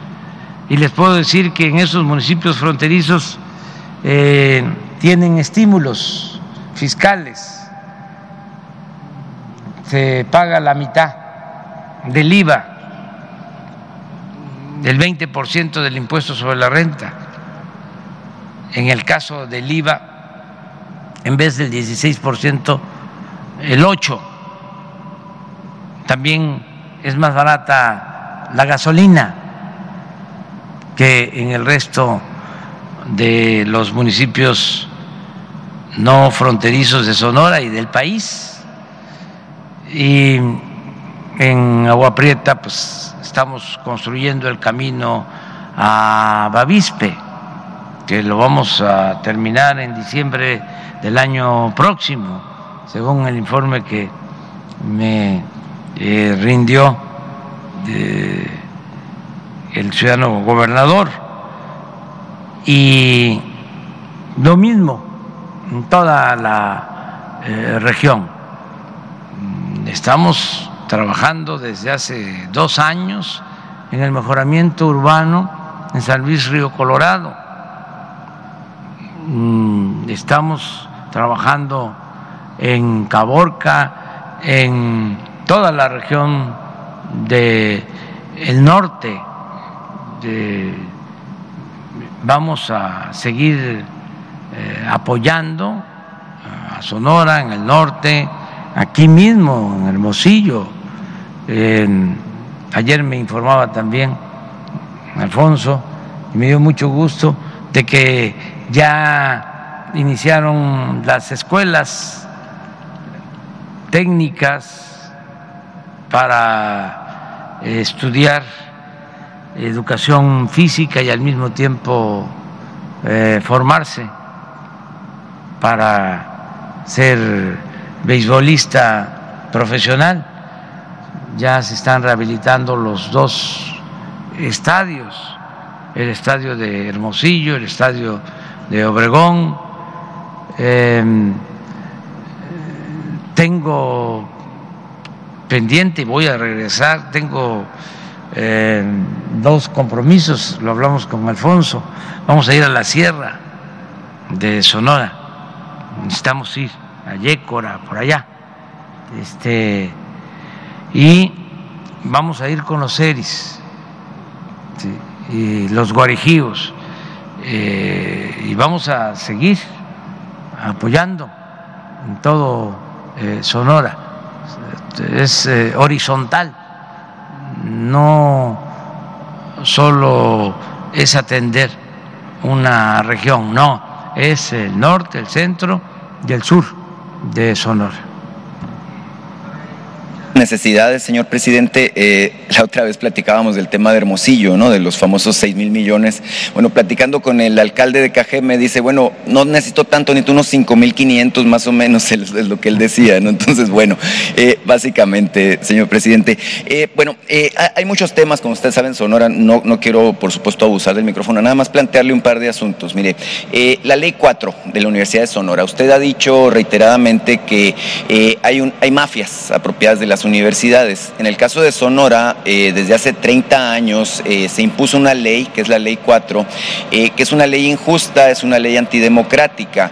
Y les puedo decir que en esos municipios fronterizos eh, tienen estímulos fiscales. Se paga la mitad del IVA, del 20% del impuesto sobre la renta. En el caso del IVA, en vez del 16%, el 8%. También es más barata la gasolina que en el resto de los municipios no fronterizos de Sonora y del país. Y en Agua Prieta pues estamos construyendo el camino a Bavispe, que lo vamos a terminar en diciembre del año próximo, según el informe que me eh, rindió el ciudadano gobernador. Y lo mismo en toda la eh, región. Estamos trabajando desde hace dos años en el mejoramiento urbano en San Luis Río Colorado. Mm, estamos trabajando en Caborca, en toda la región del el norte. vamos a seguir eh, apoyando a Sonora en el norte, aquí mismo en Hermosillo. ayer me informaba también Alfonso y me dio mucho gusto de que ya iniciaron las escuelas técnicas para eh, estudiar educación física y al mismo tiempo eh, formarse para ser beisbolista profesional. Ya se están rehabilitando los dos estadios, el estadio de Hermosillo, el estadio de Obregón. Em, tengo pendiente voy a regresar. Tengo eh, dos compromisos, lo hablamos con Alfonso. Vamos a ir a la sierra de Sonora. Necesitamos ir a Yécora, por allá. Este, y vamos a ir con los Eris y los Guarijíos. Eh, y vamos a seguir apoyando en todo eh, Sonora es eh, horizontal, no solo es atender una región, no, es el norte, el centro y el sur de Sonora necesidades, señor presidente. Eh, *laughs* la otra vez platicábamos del tema de Hermosillo, ¿no? De los famosos 6 mil millones. Bueno, platicando con el alcalde de Cajé me dice, bueno, no necesito tanto, necesito unos 5 mil 500 más o menos, *laughs* es, lo que él decía, ¿no? Entonces, bueno, eh, básicamente, señor presidente. Eh, bueno, hay muchos temas, como ustedes saben, Sonora, no, no quiero, por supuesto, abusar del micrófono, nada más plantearle un par de asuntos. Mire, la ley 4 de la Universidad de Sonora, usted ha dicho reiteradamente que hay, un, hay mafias apropiadas de las universidades. En el caso de Sonora, eh, desde hace 30 años eh, se impuso una ley, que es la ley 4, eh, que es una ley injusta, es una ley antidemocrática.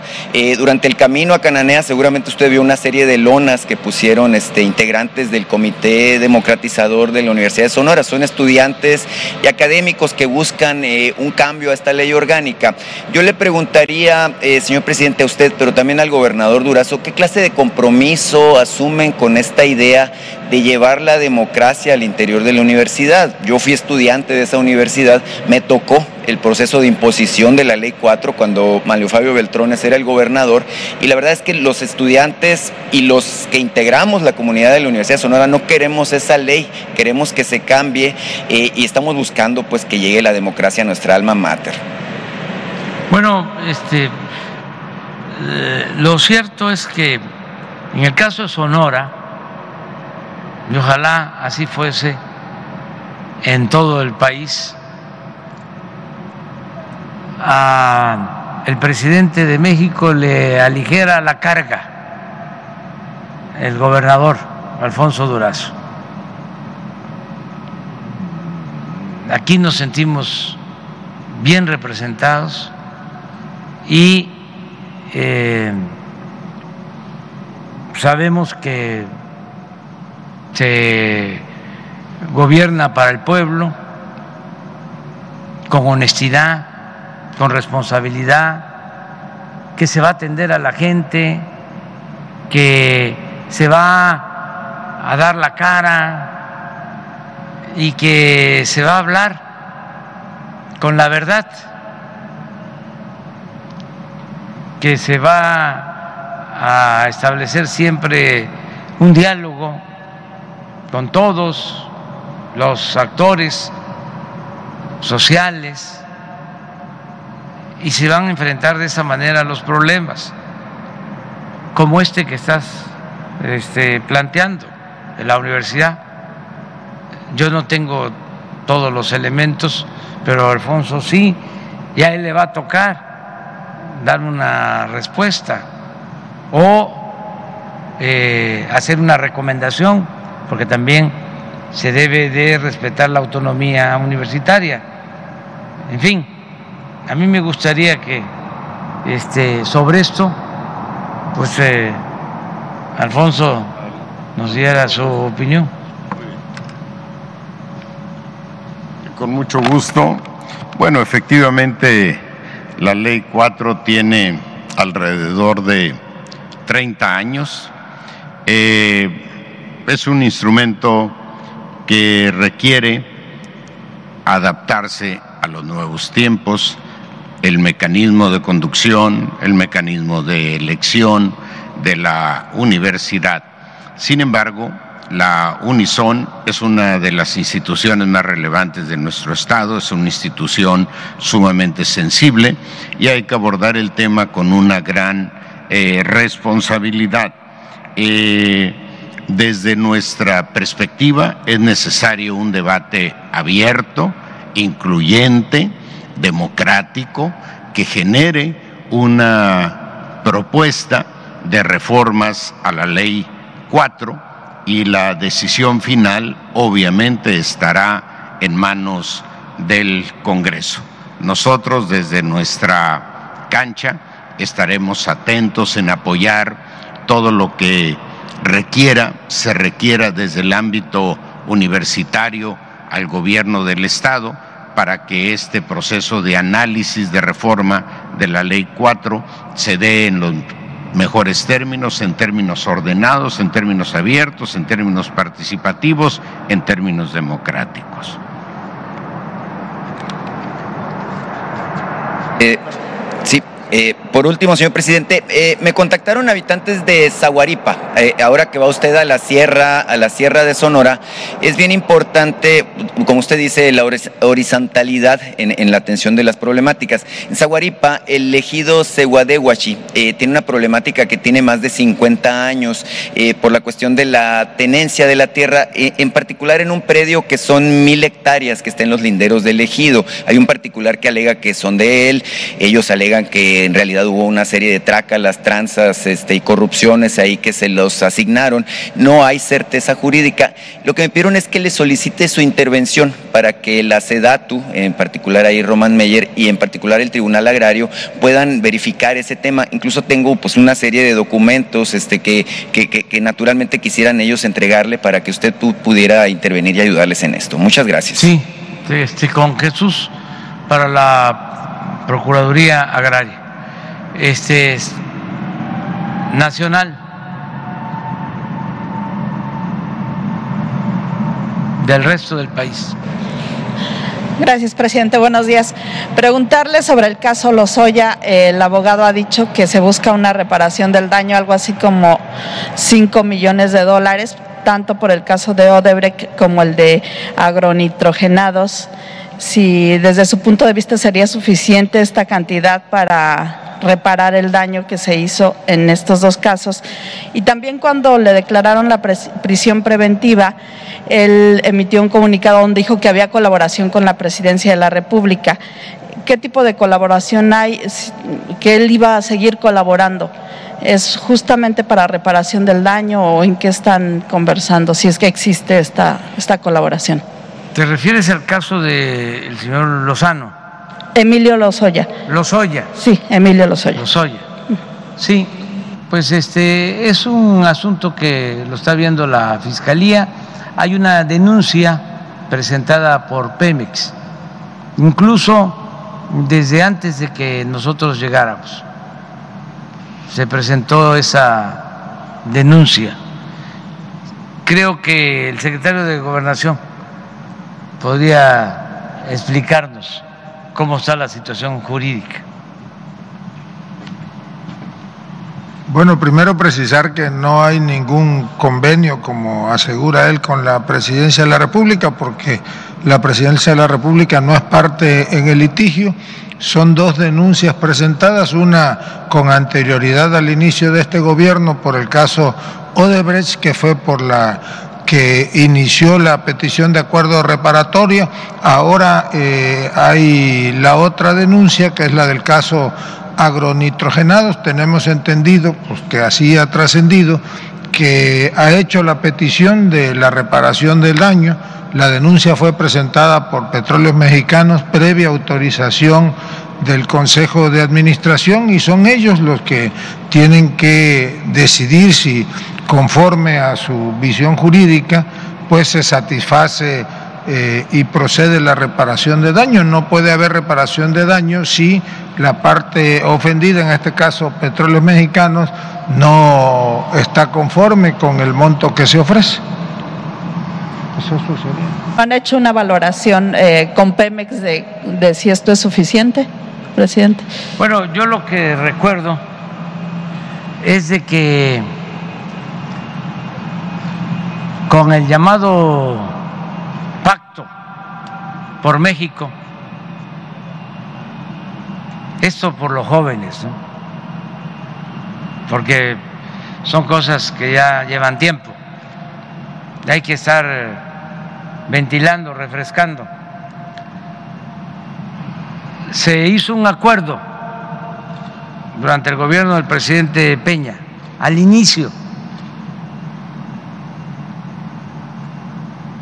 durante el camino a Cananea seguramente usted vio una serie de lonas que pusieron este, integrantes del Comité Democratizador de la Universidad de Sonora. Son estudiantes y académicos que buscan un cambio a esta ley orgánica. Yo le preguntaría, señor presidente, a usted, pero también al gobernador Durazo, ¿qué clase de compromiso asumen con esta idea de llevar la democracia al interior de la universidad. Yo fui estudiante de esa universidad, me tocó el proceso de imposición de la ley 4 cuando Mario Fabio Beltrones era el gobernador y la verdad es que los estudiantes y los que integramos la comunidad de la Universidad de Sonora no queremos esa ley, queremos que se cambie eh, y estamos buscando pues que llegue la democracia a nuestra alma mater. Bueno, este, eh, lo cierto es que en el caso de Sonora, y ojalá así fuese en todo el país. el presidente de México le aligera la carga el gobernador Alfonso Durazo. Aquí nos sentimos bien representados y eh, sabemos que se gobierna para el pueblo con honestidad, con responsabilidad, que se va a atender a la gente, que se va a dar la cara y que se va a hablar con la verdad, que se va a establecer siempre un diálogo con todos los actores sociales y se van a enfrentar de esa manera los problemas, como este que estás este, planteando en la universidad. Yo no tengo todos los elementos, pero Alfonso sí, y a él le va a tocar dar una respuesta o eh, hacer una recomendación, porque también se debe de respetar la autonomía universitaria. En fin, a mí me gustaría que este, sobre esto, pues eh, Alfonso nos diera su opinión. Con mucho gusto. Bueno, efectivamente, la ley 4 tiene alrededor de 30 años. Eh, es un instrumento que requiere adaptarse a los nuevos tiempos, el mecanismo de conducción, el mecanismo de elección de la universidad. Sin embargo, la Unison es una de las instituciones más relevantes de nuestro Estado, es una institución sumamente sensible y hay que abordar el tema con una gran eh, responsabilidad. Eh, desde nuestra perspectiva es necesario un debate abierto, incluyente, democrático, que genere una propuesta de reformas a la ley 4 y la decisión final obviamente estará en manos del Congreso. Nosotros desde nuestra cancha estaremos atentos en apoyar todo lo que requiera, se requiera desde el ámbito universitario al gobierno del Estado para que este proceso de análisis de reforma de la Ley 4 se dé en los mejores términos, en términos ordenados, en términos abiertos, en términos participativos, en términos democráticos. Eh, sí, eh, por último, señor presidente, eh, me contactaron habitantes de Zaguaripa. Eh, ahora que va usted a la sierra, a la sierra de Sonora, es bien importante, como usted dice, la horizontalidad en, la atención de las problemáticas. En Zaguaripa, el ejido Ceguadehuachi tiene una problemática que tiene más de 50 años por la cuestión de la tenencia de la tierra, en particular en un predio que son mil hectáreas que está en los linderos del ejido. Hay un particular que alega que son de él, ellos alegan que en realidad hubo una serie de trácalas, tranzas este, y corrupciones ahí que se los asignaron. No hay certeza jurídica. Lo que me pidieron es que le solicite su intervención para que la SEDATU, en particular ahí Roman Meyer y en particular el Tribunal Agrario, puedan verificar ese tema. Incluso tengo pues una serie de documentos este, que, que, que, naturalmente quisieran ellos entregarle para que usted pudiera intervenir y ayudarles en esto. Muchas gracias. Sí, este, con Jesús para la Procuraduría Agraria este, nacional del resto del país. Gracias, presidente. Buenos días. Preguntarle sobre el caso Lozoya. El abogado ha dicho que se busca una reparación del daño, algo así como 5 millones de dólares, tanto por el caso de Odebrecht como el de agronitrogenados. Si desde su punto de vista sería suficiente esta cantidad para reparar el daño que se hizo en estos dos casos. Y también cuando le declararon la prisión preventiva, él emitió un comunicado donde dijo que había colaboración con la presidencia de la República. ¿Qué tipo de colaboración hay? Que él iba a seguir colaborando. ¿Es justamente para reparación del daño o en qué están conversando, si es que existe esta, esta colaboración? ¿Te refieres al caso del señor Lozano? Emilio Lozoya. Lozoya. Sí, Emilio Lozoya. Lozoya. Sí, pues este es un asunto que lo está viendo la Fiscalía. Hay una denuncia presentada por Pemex, incluso desde antes de que nosotros llegáramos. Se presentó esa denuncia. Creo que el secretario de Gobernación podría explicarnos cómo está la situación jurídica. Bueno, primero precisar que no hay ningún convenio, como asegura él, con la Presidencia de la República, porque la Presidencia de la República no es parte en el litigio. Son dos denuncias presentadas, una con anterioridad al inicio de este gobierno por el caso Odebrecht, que fue por la que inició la petición de acuerdo reparatorio. Ahora eh, hay la otra denuncia, que es la del caso agronitrogenados. Tenemos entendido, pues que así ha trascendido, que ha hecho la petición de la reparación del daño. La denuncia fue presentada por Petróleos Mexicanos previa autorización del Consejo de Administración y son ellos los que tienen que decidir si conforme a su visión jurídica, pues se satisface eh, y procede la reparación de daño. No puede haber reparación de daño si la parte ofendida, en este caso petróleos mexicanos, no está conforme con el monto que se ofrece. ¿Han hecho una valoración eh, con Pemex de, de si esto es suficiente, presidente? Bueno, yo lo que recuerdo es de que con el llamado pacto por México, esto por los jóvenes, porque son cosas que ya llevan tiempo, hay que estar ventilando, refrescando. Se hizo un acuerdo durante el gobierno del presidente Peña, al inicio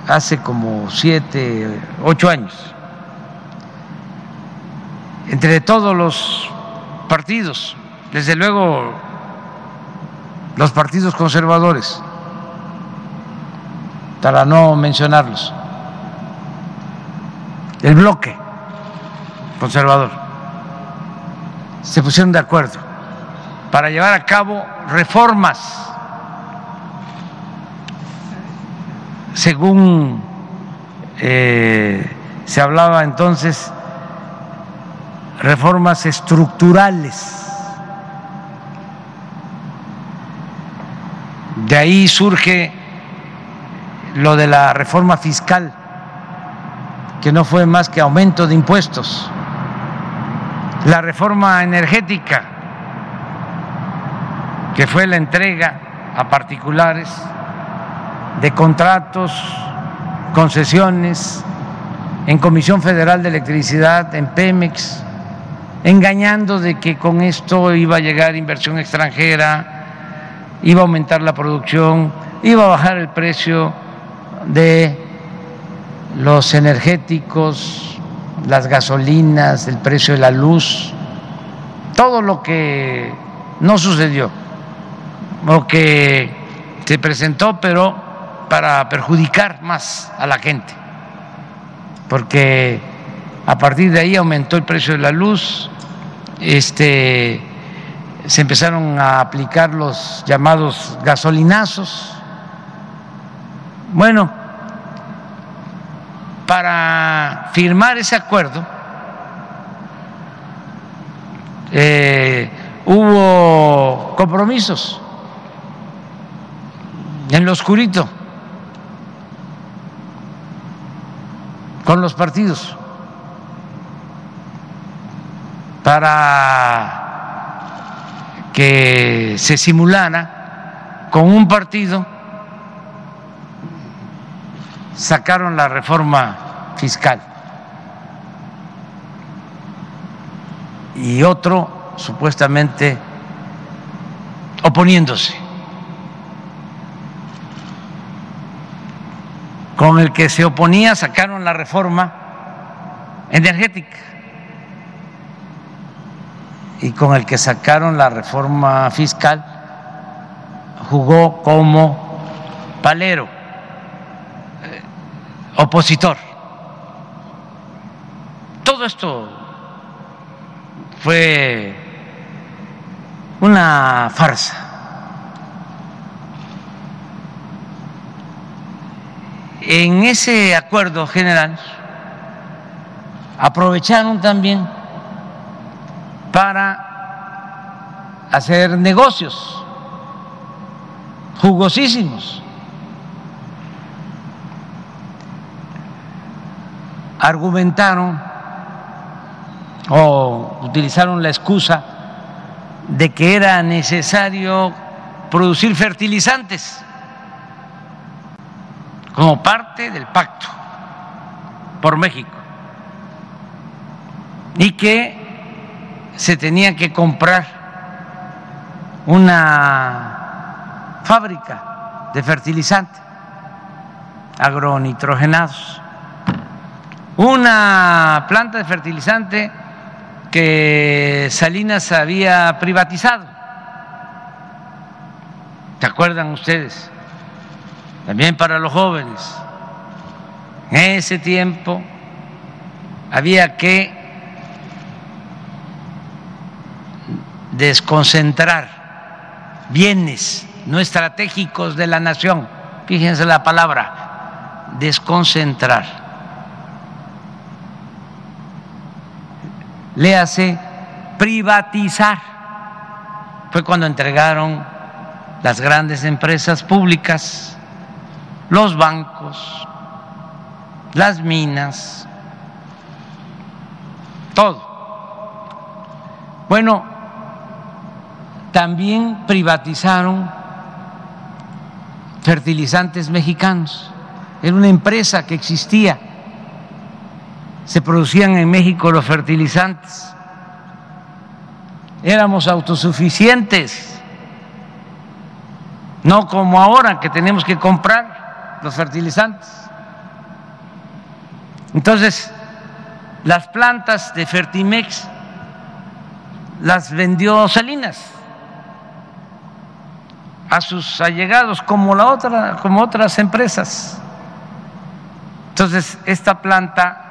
hace como siete, ocho años, entre todos los partidos, desde luego los partidos conservadores, para no mencionarlos, el bloque conservador, se pusieron de acuerdo para llevar a cabo reformas según eh, se hablaba entonces, reformas estructurales. De ahí surge lo de la reforma fiscal, que no fue más que aumento de impuestos. La reforma energética, que fue la entrega a particulares de contratos, concesiones en Comisión Federal de Electricidad, en Pemex, engañando de que con esto iba a llegar inversión extranjera, iba a aumentar la producción, iba a bajar el precio de los energéticos, las gasolinas, el precio de la luz, todo lo que no sucedió, o que se presentó, pero para perjudicar más a la gente, porque a partir de ahí aumentó el precio de la luz, este, se empezaron a aplicar los llamados gasolinazos. Bueno, para firmar ese acuerdo eh, hubo compromisos en lo oscurito con los partidos. Para que se simulara con un partido, sacaron la reforma fiscal. Y otro supuestamente oponiéndose, con el que se oponía sacaron la reforma energética y con el que sacaron la reforma fiscal jugó como palero, eh, opositor. Todo esto fue una farsa. En ese acuerdo general aprovecharon también para hacer negocios jugosísimos. Argumentaron o utilizaron la excusa de que era necesario producir fertilizantes como parte del pacto por México y que se tenía que comprar una fábrica de fertilizantes agronitrogenados, una planta de fertilizante que Salinas había privatizado. ¿Se acuerdan ustedes? También para los jóvenes. En ese tiempo había que desconcentrar bienes no estratégicos de la nación. Fíjense la palabra, desconcentrar. Le privatizar. Fue cuando entregaron las grandes empresas públicas, los bancos, las minas, todo. Bueno, también privatizaron fertilizantes mexicanos. Era una empresa que existía. Se producían en México los fertilizantes. Éramos autosuficientes. No como ahora que tenemos que comprar los fertilizantes. Entonces, las plantas de Fertimex las vendió Salinas a sus allegados como la otra, como otras empresas. Entonces, esta planta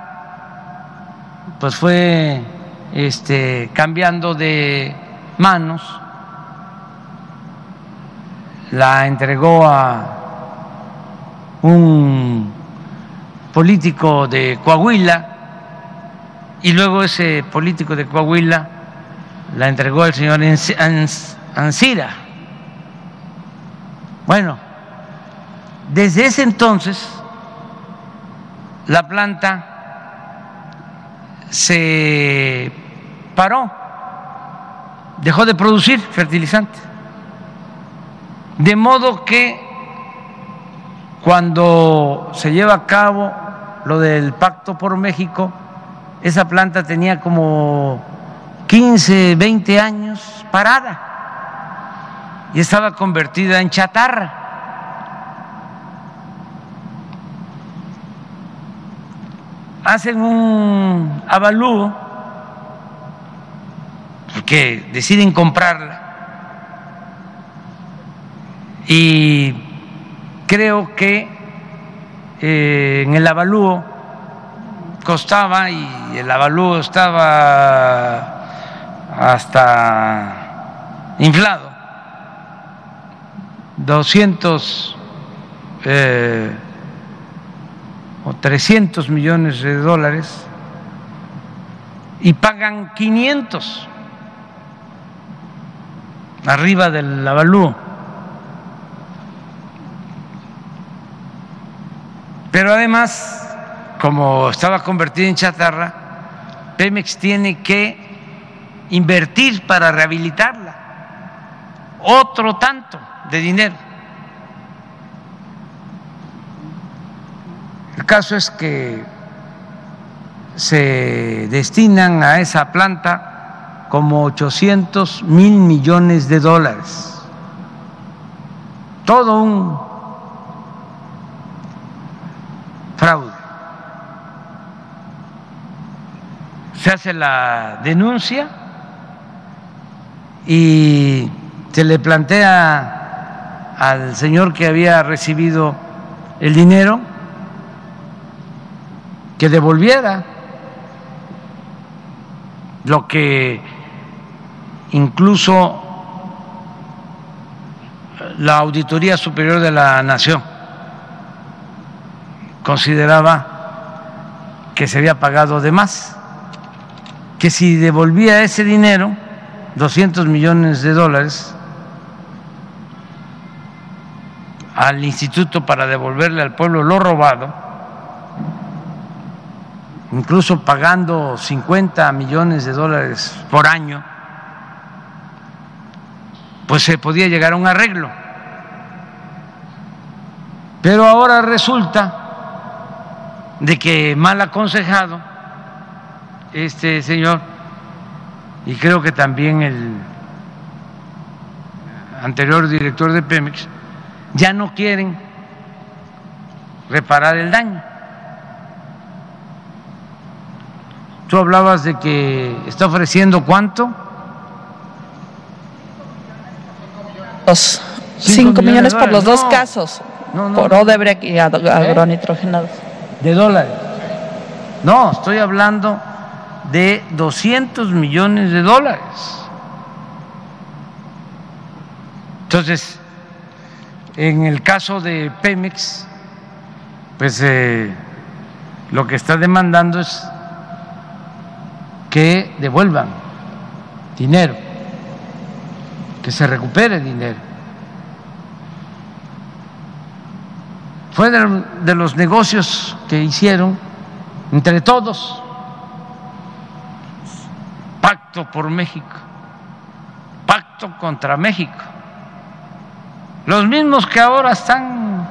pues fue este, cambiando de manos, la entregó a un político de Coahuila y luego ese político de Coahuila la entregó al señor Ancira bueno, desde ese entonces la planta se paró, dejó de producir fertilizante. De modo que cuando se lleva a cabo lo del Pacto por México, esa planta tenía como 15, 20 años parada y estaba convertida en chatarra. Hacen un avalúo porque deciden comprarla y creo que eh, en el avalúo costaba y el avalúo estaba hasta inflado 200 eh, o 300 millones de dólares y pagan 500 arriba del avalúo. Pero además, como estaba convertida en chatarra, Pemex tiene que invertir para rehabilitarla otro tanto de dinero. El caso es que se destinan a esa planta como 800 mil millones de dólares. Todo un fraude. Se hace la denuncia y se le plantea al señor que había recibido el dinero que devolviera lo que incluso la Auditoría Superior de la Nación consideraba que se había pagado de más, que si devolvía ese dinero, 200 millones de dólares, al instituto para devolverle al pueblo lo robado, incluso pagando 50 millones de dólares por año, pues se podía llegar a un arreglo. Pero ahora resulta de que mal aconsejado este señor, y creo que también el anterior director de Pemex, ya no quieren reparar el daño. Tú hablabas de que está ofreciendo cuánto? Los 5 millones, por los dos casos, por Odebrecht y agronitrogenados. De dólares. No, estoy hablando de 200 millones de dólares. Entonces, en el caso de Pemex, pues eh, lo que está demandando es que devuelvan dinero, que se recupere dinero. Fue de, los negocios que hicieron entre todos, pacto por México, pacto contra México. Los mismos que ahora están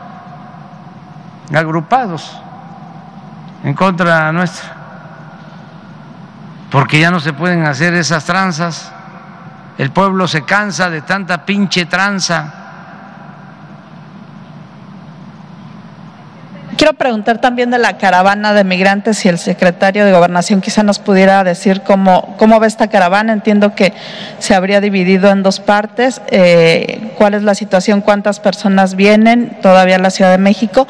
agrupados en contra nuestra, porque ya no se pueden hacer esas tranzas, el pueblo se cansa de tanta pinche tranza Quiero preguntar también de la caravana de migrantes si el secretario de Gobernación quizá nos pudiera decir cómo, cómo ve esta caravana. Entiendo que se habría dividido en dos partes. Eh, ¿Cuál es la situación? ¿Cuántas personas vienen todavía a la Ciudad de México?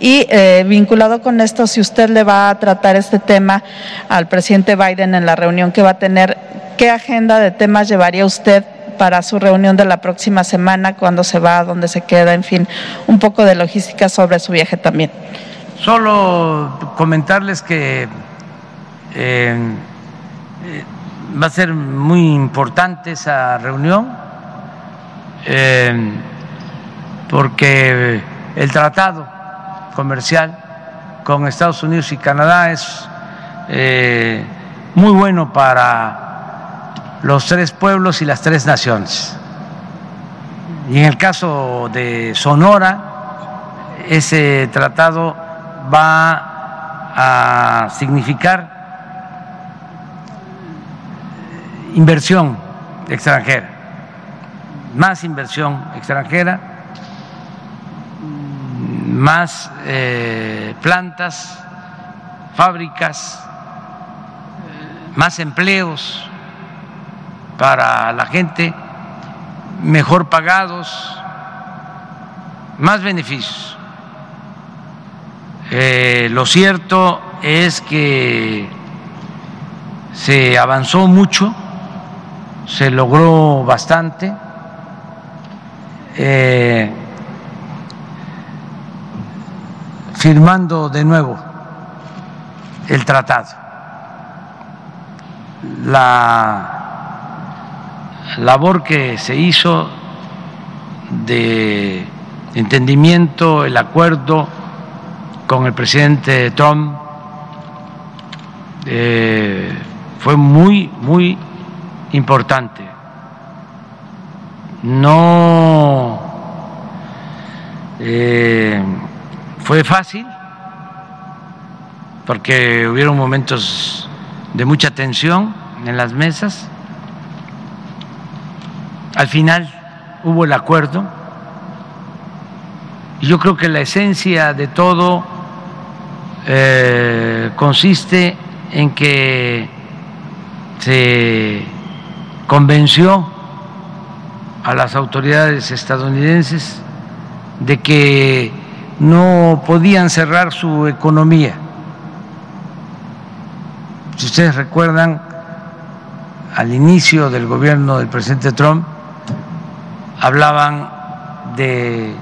Y eh, vinculado con esto, si usted le va a tratar este tema al presidente Biden en la reunión que va a tener, ¿qué agenda de temas llevaría usted para su reunión de la próxima semana, cuándo se va, dónde se queda, en fin, un poco de logística sobre su viaje también. Solo comentarles que eh, eh, va a ser muy importante esa reunión eh, porque el tratado comercial con Estados Unidos y Canadá es muy bueno para los tres pueblos y las tres naciones. Y en el caso de Sonora, ese tratado va a significar inversión extranjera, más inversión extranjera, más eh, plantas, fábricas, más empleos para la gente, mejor pagados, más beneficios. Eh, lo cierto es que se avanzó mucho, se logró bastante. Eh, firmando de nuevo el tratado. La labor que se hizo de entendimiento, el acuerdo con el presidente Trump eh, fue muy, muy importante. no eh, fue fácil porque hubieron momentos de mucha tensión en las mesas. Al final hubo el acuerdo y yo creo que la esencia de todo eh, consiste en que se convenció a las autoridades estadounidenses de que no podían cerrar su economía. Si ustedes recuerdan, al inicio del gobierno del presidente Trump, hablaban de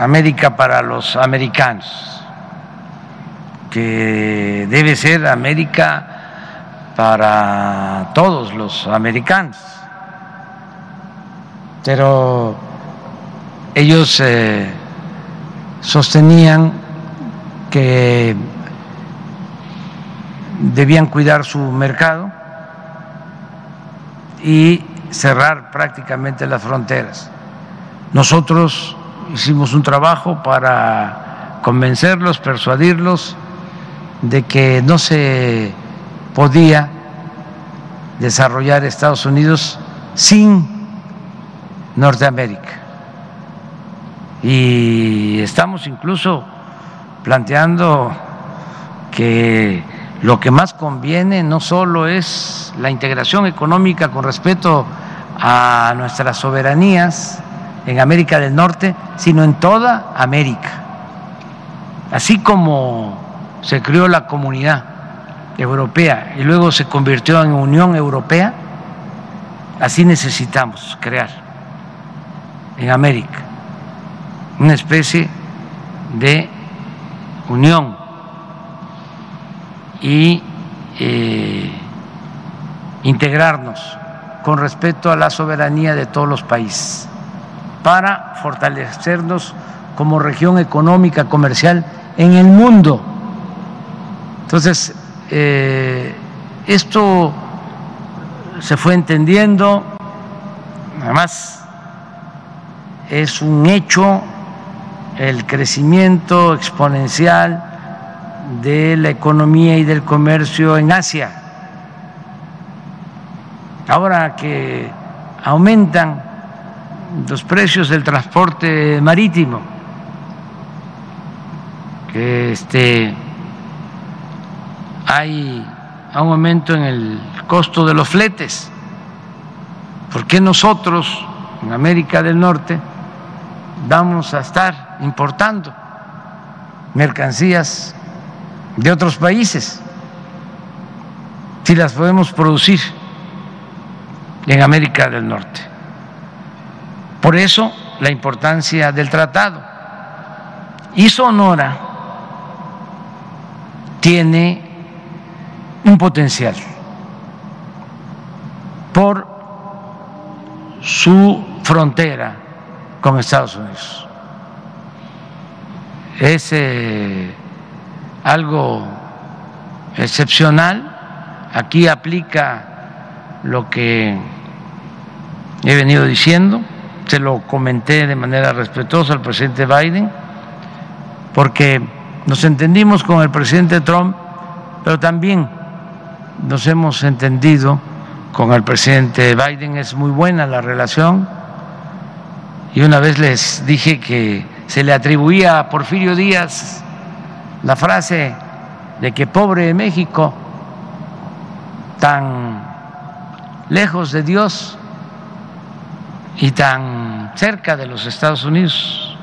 América para los americanos, que debe ser América para todos los americanos. Pero ellos eh, sostenían que debían cuidar su mercado y cerrar prácticamente las fronteras. Nosotros hicimos un trabajo para convencerlos, persuadirlos de que no se podía desarrollar Estados Unidos sin Norteamérica. Y estamos incluso planteando que lo que más conviene no solo es la integración económica con respeto a nuestras soberanías en América del Norte, sino en toda América. Así como se creó la comunidad europea y luego se convirtió en Unión Europea, así necesitamos crear en América una especie de unión y eh, integrarnos con respeto a la soberanía de todos los países para fortalecernos como región económica, comercial en el mundo. Entonces, eh, esto se fue entendiendo, además es un hecho el crecimiento exponencial de la economía y del comercio en Asia. Ahora que aumentan los precios del transporte marítimo, que este hay un aumento en el costo de los fletes. ¿Por qué nosotros en América del Norte vamos a estar importando mercancías de otros países si las podemos producir en América del Norte? Por eso la importancia del tratado. Y Sonora tiene un potencial por su frontera con Estados Unidos. Es eh, algo excepcional. Aquí aplica lo que he venido diciendo, se lo comenté de manera respetuosa al presidente Biden, porque nos entendimos con el presidente Trump, pero también nos hemos entendido con el presidente Biden, es muy buena la relación. Y una vez les dije que se le atribuía a Porfirio Díaz la frase de que pobre México, tan lejos de Dios y tan cerca de los Estados Unidos.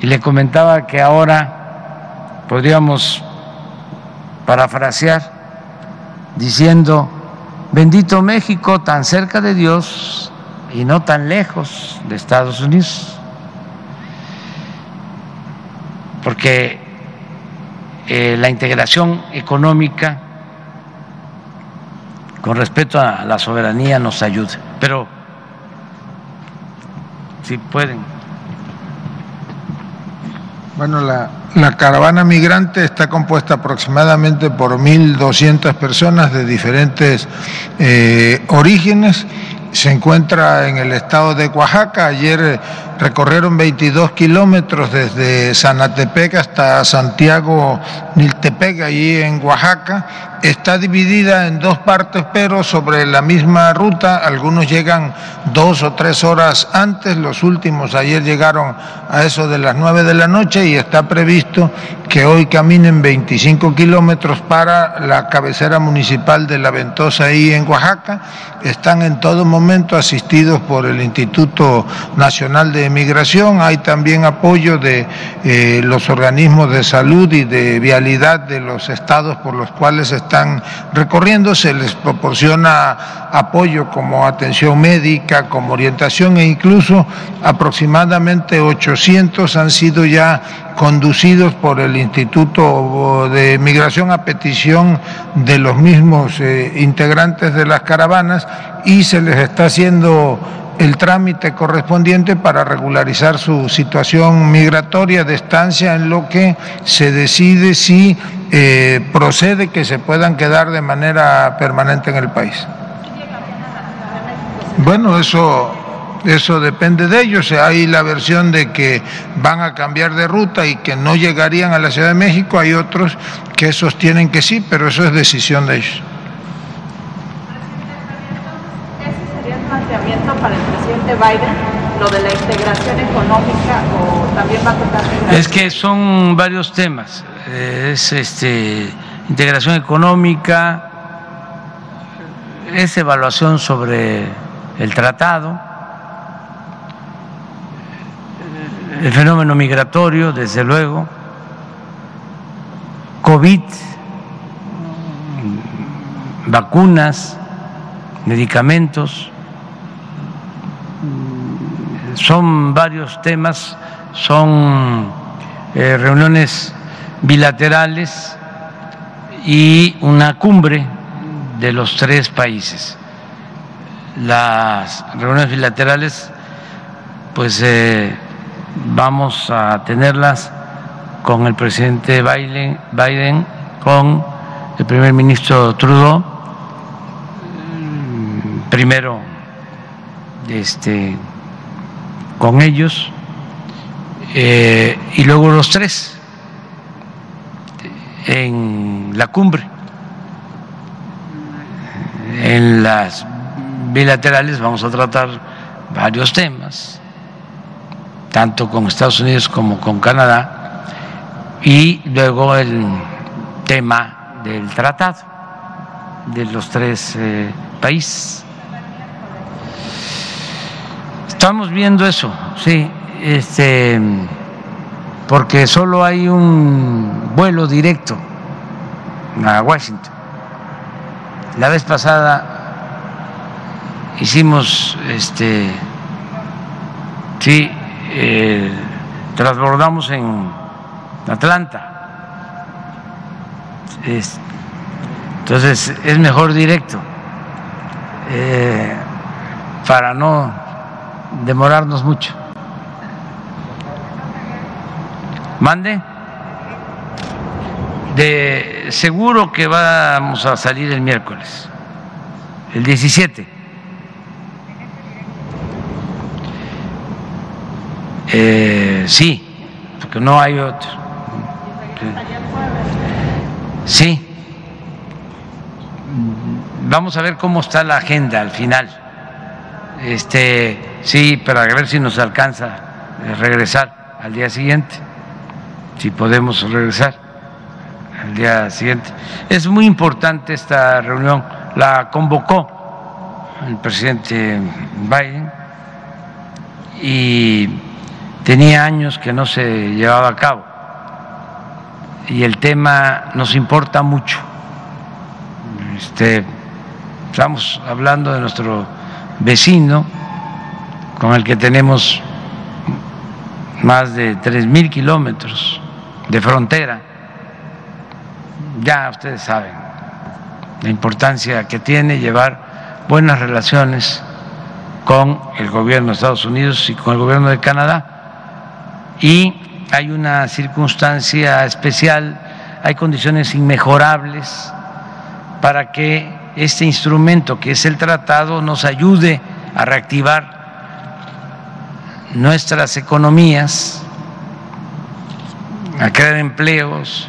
Y le comentaba que ahora podríamos parafrasear diciendo, bendito México, tan cerca de Dios y no tan lejos de Estados Unidos. Porque eh, la integración económica con respecto a la soberanía nos ayuda. Pero si pueden. Bueno, la, la caravana migrante está compuesta aproximadamente por 1.200 personas de diferentes eh, orígenes se encuentra en el estado de Oaxaca. Ayer recorrieron 22 kilómetros desde Sanatepec hasta Santiago Niltepec, allí en Oaxaca. Está dividida en dos partes, pero sobre la misma ruta. Algunos llegan dos o tres horas antes, los últimos ayer llegaron a eso de las nueve de la noche y está previsto que hoy caminen 25 kilómetros para la cabecera municipal de La Ventosa, ahí en Oaxaca. Están en todo momento asistidos por el Instituto Nacional de Migración. Hay también apoyo de eh, los organismos de salud y de vialidad de los estados por los cuales están recorriendo. Se les proporciona apoyo como atención médica, como orientación e incluso aproximadamente 800 han sido ya conducidos por el Instituto de Migración a petición de los mismos eh, integrantes de las caravanas y se les está haciendo el trámite correspondiente para regularizar su situación migratoria de estancia en lo que se decide si eh, procede que se puedan quedar de manera permanente en el país. Bueno, eso eso depende de ellos. Hay la versión de que van a cambiar de ruta y que no llegarían a la Ciudad de México. Hay otros que sostienen que sí, pero eso es decisión de ellos. ¿Ese sería el planteamiento para el presidente Biden? lo de la integración económica o también va a tocar es que son varios temas es este integración económica es evaluación sobre el tratado el fenómeno migratorio, desde luego, COVID, vacunas, medicamentos, son varios temas, son eh, reuniones bilaterales y una cumbre de los tres países. Las reuniones bilaterales, pues eh, vamos a tenerlas con el presidente Biden, Biden con el primer ministro Trudeau, mm, primero este, con ellos eh, y luego los tres en la cumbre. En las bilaterales vamos a tratar varios temas tanto con Estados Unidos como con Canadá, y luego el tema del tratado de los tres eh, países. Estamos viendo eso, sí, este, porque solo hay un vuelo directo a Washington. La vez pasada hicimos, este, sí, eh, transbordamos en Atlanta. entonces es mejor directo eh, para no demorarnos mucho. Mande. De seguro que vamos a salir el miércoles, el 17. Eh, sí, porque no hay otro. Sí. Vamos a ver cómo está la agenda al final. Este, sí, para ver si nos alcanza regresar al día siguiente, si podemos regresar al día siguiente. Es muy importante esta reunión, la convocó el presidente Biden y tenía años que no se llevaba a cabo y el tema nos importa mucho. Este, estamos hablando de nuestro vecino con el que tenemos más de tres mil kilómetros de frontera. Ya ustedes saben la importancia que tiene llevar buenas relaciones con el gobierno de Estados Unidos y con el gobierno de Canadá y hay una circunstancia especial, hay condiciones inmejorables para que este instrumento que es el tratado nos ayude a reactivar nuestras economías, a crear empleos,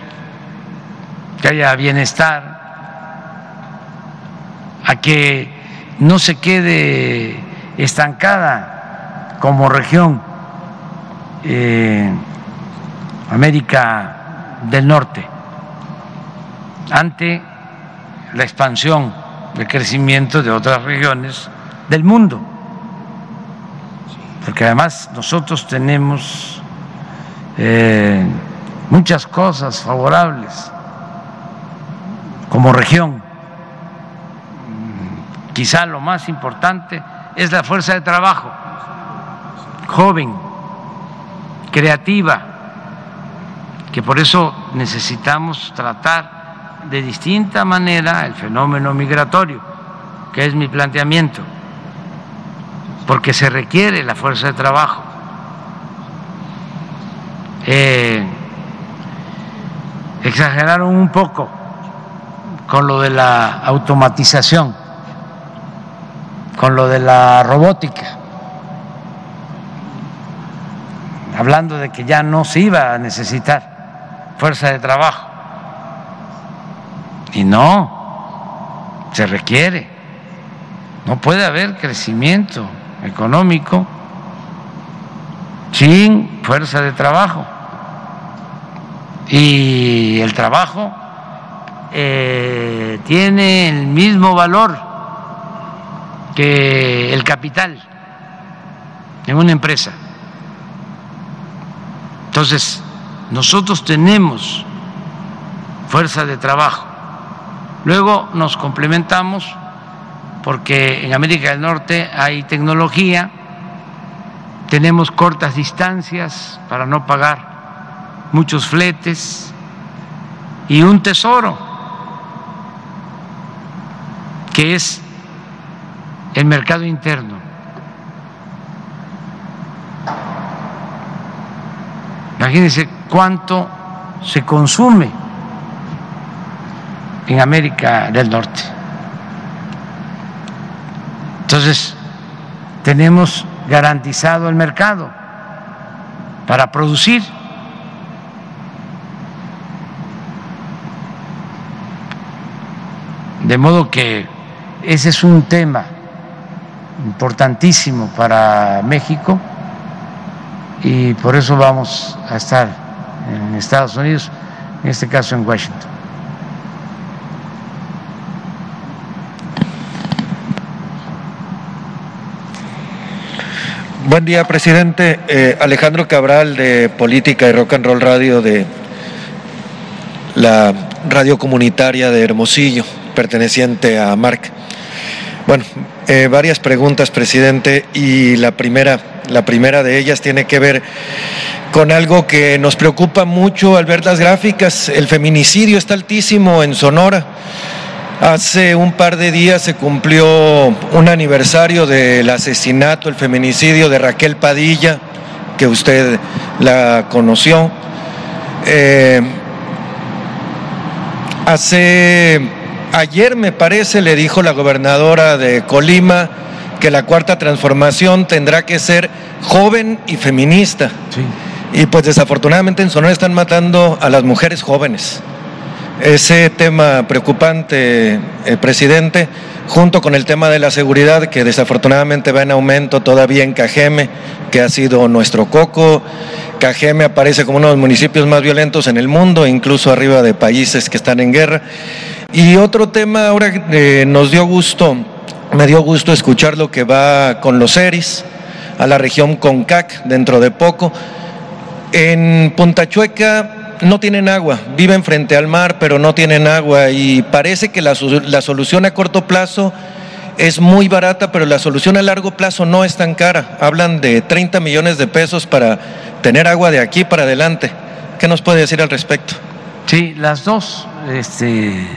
que haya bienestar, a que no se quede estancada como región eh, América del Norte ante la expansión, el crecimiento de otras regiones del mundo. Porque además nosotros tenemos eh, muchas cosas favorables como región. Quizá lo más importante es la fuerza de trabajo, joven, creativa, que por eso necesitamos tratar de distinta manera el fenómeno migratorio, que es mi planteamiento, porque se requiere la fuerza de trabajo. Eh, exageraron un poco con lo de la automatización, con lo de la robótica, hablando de que ya no se iba a necesitar fuerza de trabajo. Y no, se requiere. No puede haber crecimiento económico sin fuerza de trabajo. Y el trabajo eh, tiene el mismo valor que el capital en una empresa. Entonces, nosotros tenemos fuerza de trabajo Luego nos complementamos porque en América del Norte hay tecnología, tenemos cortas distancias para no pagar muchos fletes y un tesoro que es el mercado interno. Imagínense cuánto se consume en América del Norte. Entonces, tenemos garantizado el mercado para producir. De modo que ese es un tema importantísimo para México y por eso vamos a estar en Estados Unidos, en este caso en Washington. Buen día, presidente. Eh, Alejandro Cabral de Política y Rock and Roll Radio de la radio comunitaria de Hermosillo, perteneciente a Marc. Bueno, eh, varias preguntas, presidente, y la primera, la primera de ellas tiene que ver con algo que nos preocupa mucho al ver las gráficas. El feminicidio está altísimo en Sonora. Hace un par de días se cumplió un aniversario del asesinato, el feminicidio de Raquel Padilla, que usted la conoció. Eh, hace ayer me parece le dijo la gobernadora de Colima que la cuarta transformación tendrá que ser joven y feminista. Y pues desafortunadamente en Sonora están matando a las mujeres jóvenes ese tema preocupante, eh, presidente, junto con el tema de la seguridad que desafortunadamente va en aumento todavía en Cajeme, que ha sido nuestro coco. Cajeme aparece como uno de los municipios más violentos en el mundo, incluso arriba de países que están en guerra. Y otro tema ahora eh, nos dio gusto, me dio gusto escuchar lo que va con los ERIS a la región CONCAC dentro de poco. En Punta Chueca no tienen agua, viven frente al mar, pero no tienen agua y parece que la, solución a corto plazo es muy barata, pero la solución a largo plazo no es tan cara. Hablan de 30 millones de pesos para tener agua de aquí para adelante. ¿Qué nos puede decir al respecto? Sí, las dos este,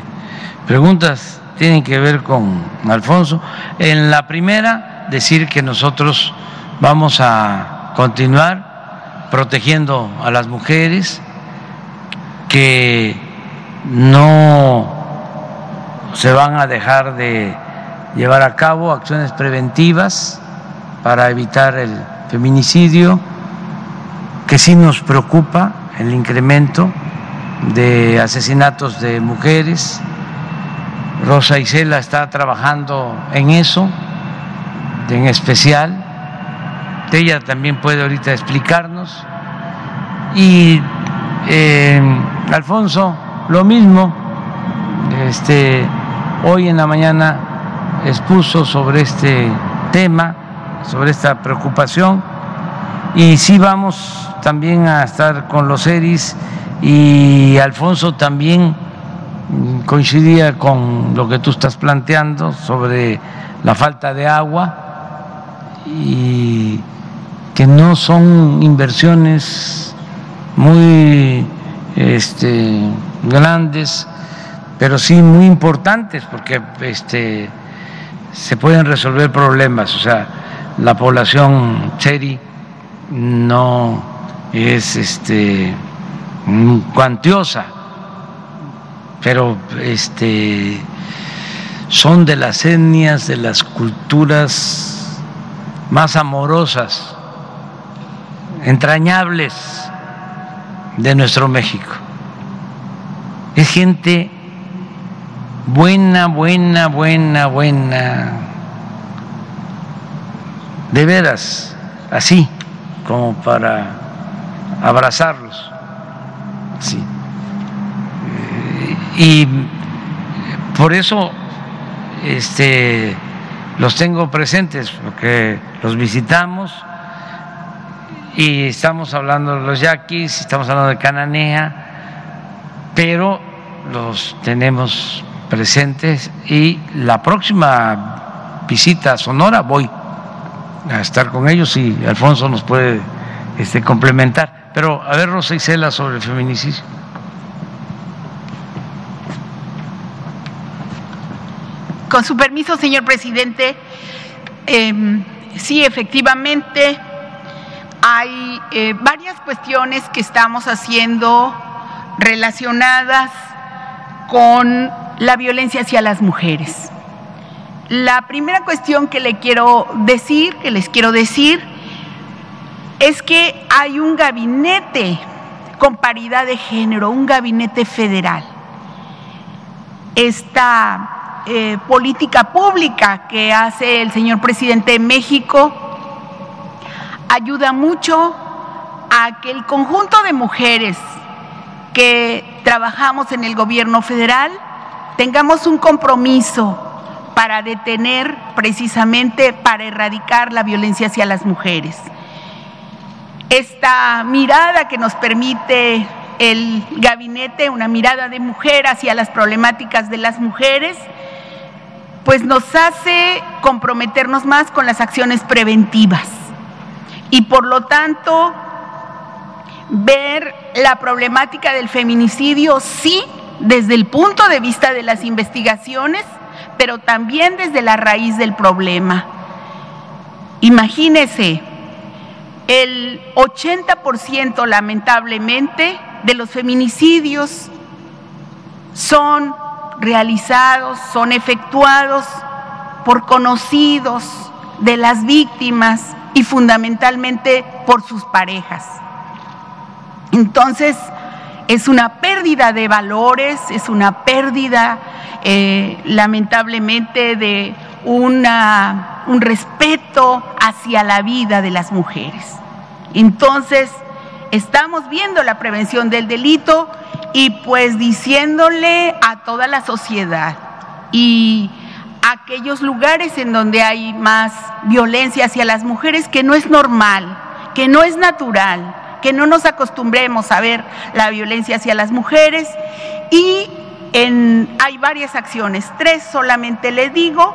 preguntas tienen que ver con Alfonso. En la primera, decir que nosotros vamos a continuar protegiendo a las mujeres, que no se van a dejar de llevar a cabo acciones preventivas para evitar el feminicidio, que sí nos preocupa el incremento de asesinatos de mujeres. Rosa Isela está trabajando en eso, en especial. Ella también puede ahorita explicarnos. Y eh, Alfonso, lo mismo, este, hoy en la mañana expuso sobre este tema, sobre esta preocupación, y sí vamos también a estar con los ERIs y Alfonso también coincidía con lo que tú estás planteando sobre la falta de agua y que no son inversiones muy este, grandes, pero sí muy importantes porque este, se pueden resolver problemas. O sea, la población cheri no es este, cuantiosa, pero este, son de las etnias, de las culturas más amorosas, entrañables de nuestro México. Es gente buena, buena, buena, buena, de veras, así como para abrazarlos. Sí. Y por eso este, los tengo presentes, porque los visitamos y estamos hablando de los yaquis, estamos hablando de Cananea, pero los tenemos presentes y la próxima visita a Sonora voy a estar con ellos y Alfonso nos puede este, complementar. Pero a ver, Rosa Isela, sobre el feminicidio. Con su permiso, señor presidente, eh, sí, efectivamente, hay eh, varias cuestiones que estamos haciendo relacionadas con la violencia hacia las mujeres. La primera cuestión que le quiero decir, que les quiero decir, es que hay un gabinete con paridad de género, un gabinete federal. Esta eh, política pública que hace el señor presidente de México ayuda mucho a que el conjunto de mujeres que trabajamos en el gobierno federal tengamos un compromiso para detener precisamente, para erradicar la violencia hacia las mujeres. Esta mirada que nos permite el gabinete, una mirada de mujer hacia las problemáticas de las mujeres, pues nos hace comprometernos más con las acciones preventivas y por lo tanto ver la problemática del feminicidio sí desde el punto de vista de las investigaciones, pero también desde la raíz del problema. Imagínese, el 80% lamentablemente de los feminicidios son realizados, son efectuados por conocidos de las víctimas y fundamentalmente por sus parejas. Entonces, es una pérdida de valores, es una pérdida eh, lamentablemente de una, un respeto hacia la vida de las mujeres. Entonces, estamos viendo la prevención del delito y pues diciéndole a toda la sociedad y aquellos lugares en donde hay más violencia hacia las mujeres que no es normal, que no es natural, que no nos acostumbremos a ver la violencia hacia las mujeres. Y hay varias acciones, tres solamente le digo,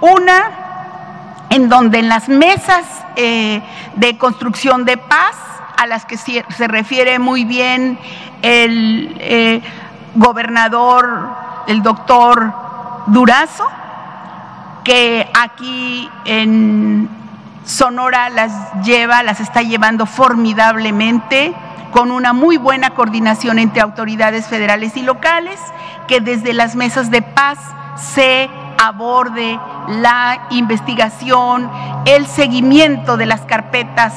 una en donde en las mesas eh, de construcción de paz, a las que se, refiere muy bien el eh, gobernador, el doctor Durazo, que aquí en Sonora las lleva, las está llevando formidablemente con una muy buena coordinación entre autoridades federales y locales, que desde las mesas de paz se aborde la investigación, el seguimiento de las carpetas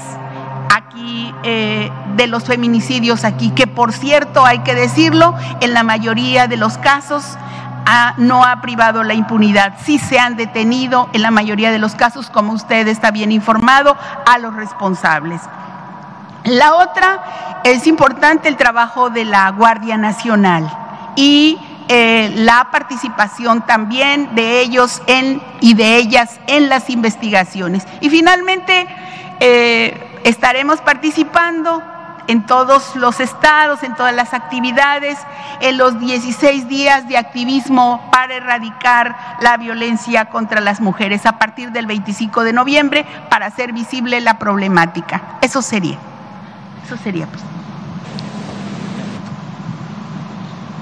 aquí eh, de los feminicidios aquí, que por cierto hay que decirlo, en la mayoría de los casos no ha privado la impunidad. Sí se han detenido en la mayoría de los casos, como usted está bien informado, a los responsables. La otra es importante el trabajo de la Guardia Nacional y eh, la participación también de ellos y de ellas en las investigaciones. Y finalmente, eh, estaremos participando en todos los estados, en todas las actividades, en los 16 días de activismo para erradicar la violencia contra las mujeres a partir del 25 de noviembre para hacer visible la problemática. Eso sería. Eso sería. Pues.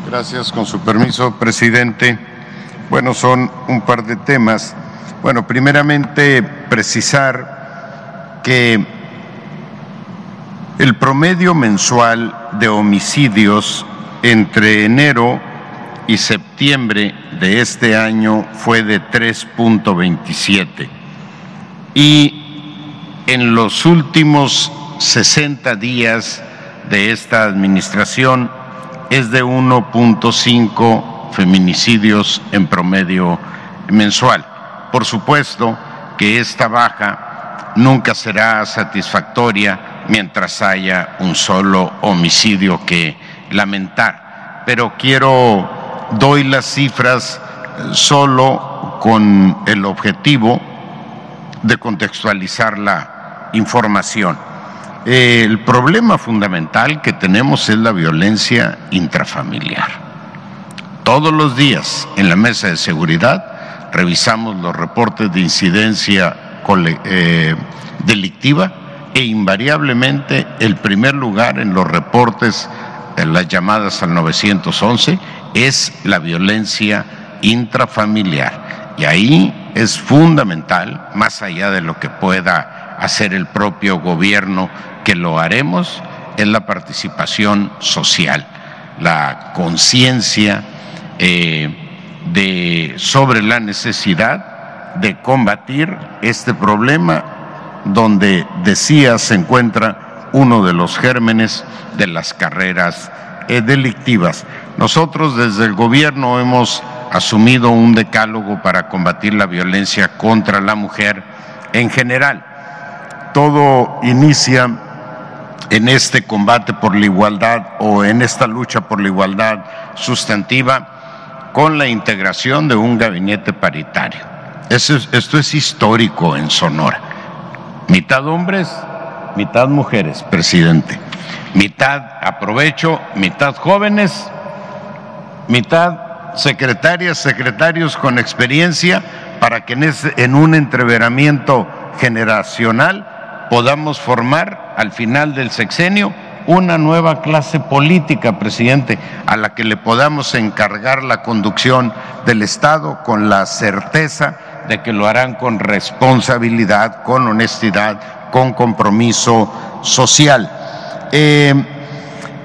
Gracias, con su permiso, presidente. Bueno, son un par de temas. Bueno, primeramente precisar que el promedio mensual de homicidios entre enero y septiembre de este año fue de 3.27 y en los últimos 60 días de esta administración es de 1.5 feminicidios en promedio mensual. Por supuesto que esta baja nunca será satisfactoria mientras haya un solo homicidio que lamentar. Pero quiero, doy las cifras eh, solo con el objetivo de contextualizar la información. El problema fundamental que tenemos es la violencia intrafamiliar. Todos los días en la mesa de seguridad revisamos los reportes de incidencia eh, delictiva e invariablemente el primer lugar en los reportes, en las llamadas al 911, es la violencia intrafamiliar. Y ahí es fundamental, más allá de lo que pueda hacer el propio gobierno, que lo haremos, es la participación social, la conciencia eh, sobre la necesidad de combatir este problema donde decía se encuentra uno de los gérmenes de las carreras eh, delictivas. Nosotros desde el gobierno hemos asumido un decálogo para combatir la violencia contra la mujer en general. Todo inicia en este combate por la igualdad o en esta lucha por la igualdad sustantiva con la integración de un gabinete paritario. esto es histórico en Sonora mitad hombres, mitad mujeres, presidente. Mitad aprovecho, mitad jóvenes, mitad secretarias, secretarios con experiencia para que en, en un entreveramiento generacional podamos formar al final del sexenio una nueva clase política, presidente, a la que le podamos encargar la conducción del Estado con la certeza de que lo harán con responsabilidad, con honestidad, con compromiso social. Eh,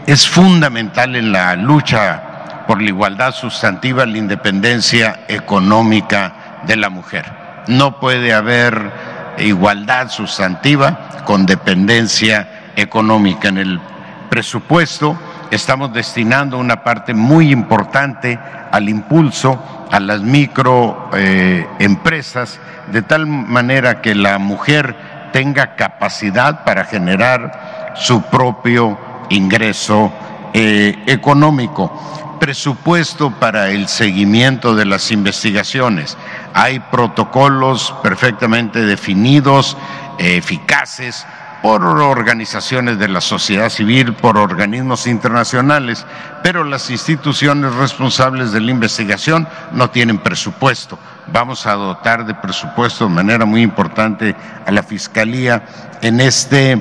es fundamental en la lucha por la igualdad sustantiva la independencia económica de la mujer. No puede haber igualdad sustantiva con dependencia económica. En el presupuesto estamos destinando una parte muy importante al impulso a las microempresas, eh, de tal manera que la mujer tenga capacidad para generar su propio ingreso eh, económico. Presupuesto para el seguimiento de las investigaciones. Hay protocolos perfectamente definidos, eficaces, por organizaciones de la sociedad civil, por organismos internacionales, pero las instituciones responsables de la investigación no tienen presupuesto. Vamos a dotar de presupuesto de manera muy importante a la Fiscalía en este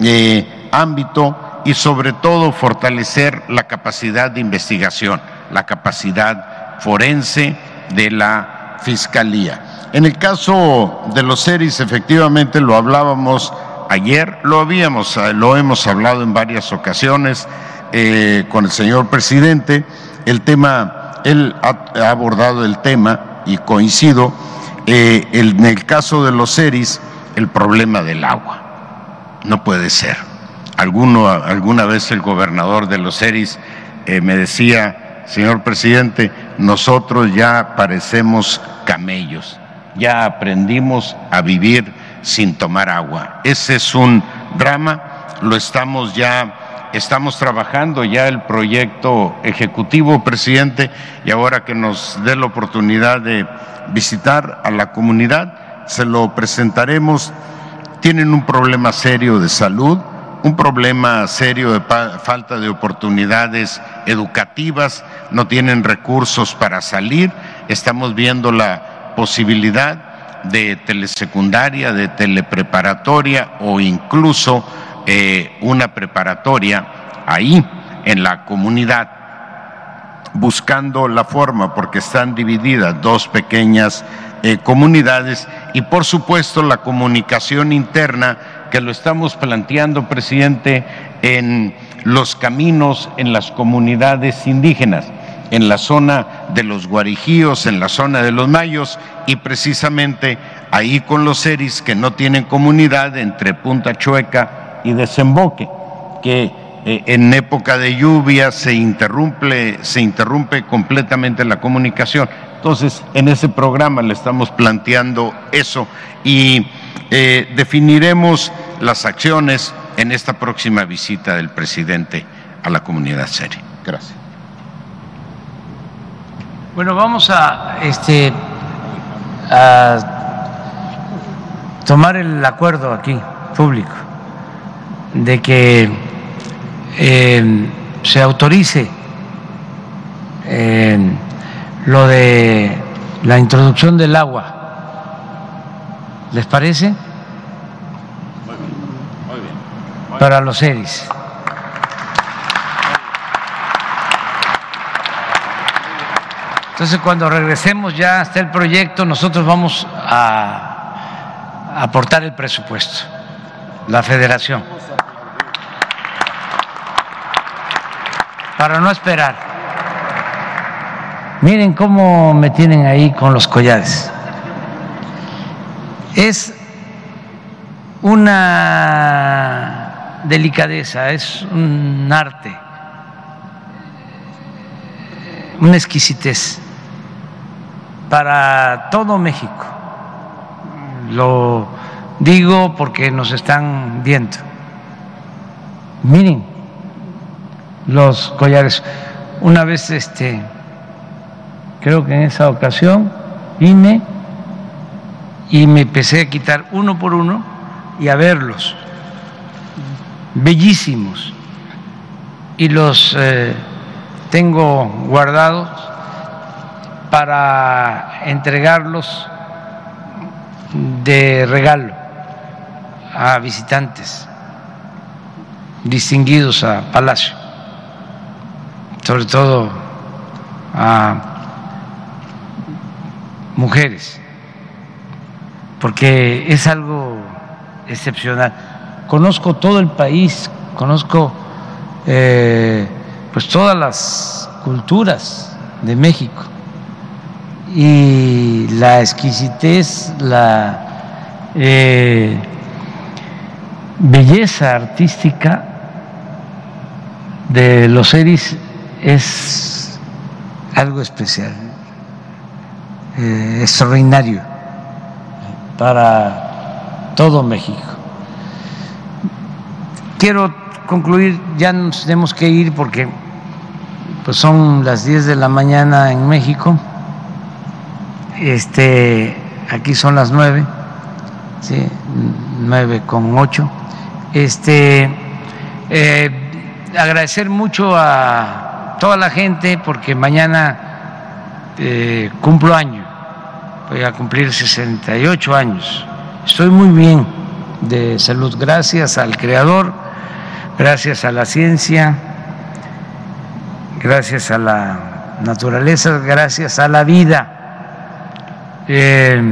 eh, ámbito y sobre todo fortalecer la capacidad de investigación, la capacidad forense de la Fiscalía. En el caso de los seres, efectivamente lo hablábamos ayer, lo habíamos, eh, lo hemos hablado en varias ocasiones eh, con el señor presidente, el tema, él ha, abordado el tema y coincido, eh, en el caso de los seris, el problema del agua. No puede ser. Alguno, alguna vez el gobernador de los seris eh, me decía, señor presidente, nosotros ya parecemos camellos, ya aprendimos a vivir sin tomar agua. Ese es un drama, lo estamos ya, estamos trabajando ya el proyecto ejecutivo, presidente, y ahora que nos dé la oportunidad de visitar a la comunidad, se lo presentaremos. Tienen un problema serio de salud, un problema serio de falta de oportunidades educativas, no tienen recursos para salir, estamos viendo la posibilidad de telesecundaria, de telepreparatoria o incluso eh, una preparatoria ahí en la comunidad, buscando la forma, porque están divididas dos pequeñas eh, comunidades y por supuesto la comunicación interna que lo estamos planteando, presidente, en los caminos en las comunidades indígenas, en la zona de los guarijíos, en la zona de los mayos y precisamente ahí con los seris que no tienen comunidad entre Punta Chueca y Desemboque, que eh, en época de lluvia se interrumpe, se interrumpe completamente la comunicación. Entonces, en ese programa le estamos planteando eso y eh, definiremos las acciones en esta próxima visita del presidente a la comunidad seria. Gracias. Bueno, vamos a, este, a tomar el acuerdo aquí, público, de que eh, se autorice eh, lo de la introducción del agua ¿Les parece? Muy bien, muy bien. Para los ERIs. Entonces, cuando regresemos ya hasta el proyecto, nosotros vamos a aportar el presupuesto, la federación, para no esperar. Miren cómo me tienen ahí con los collares. Es una delicadeza, es un arte, una exquisitez para todo México. Lo digo porque nos están viendo. Miren los collares. Una vez, este, creo que en esa ocasión vine y me empecé a quitar uno por uno y a verlos, bellísimos, y los eh, tengo guardados para entregarlos de regalo a visitantes distinguidos a Palacio, sobre todo a mujeres porque es algo excepcional. Conozco todo el país, conozco eh, pues todas las culturas de México y la exquisitez, la eh, belleza artística de los seres es algo especial, eh, extraordinario para todo México. Quiero concluir, ya nos tenemos que ir porque pues son las 10 de la mañana en México. Este, aquí son las 9, ¿sí? 9 con 8. Este, eh, agradecer mucho a toda la gente porque mañana eh, cumplo año voy a cumplir 68 años. Estoy muy bien de salud, gracias al Creador, gracias a la ciencia, gracias a la naturaleza, gracias a la vida. Eh,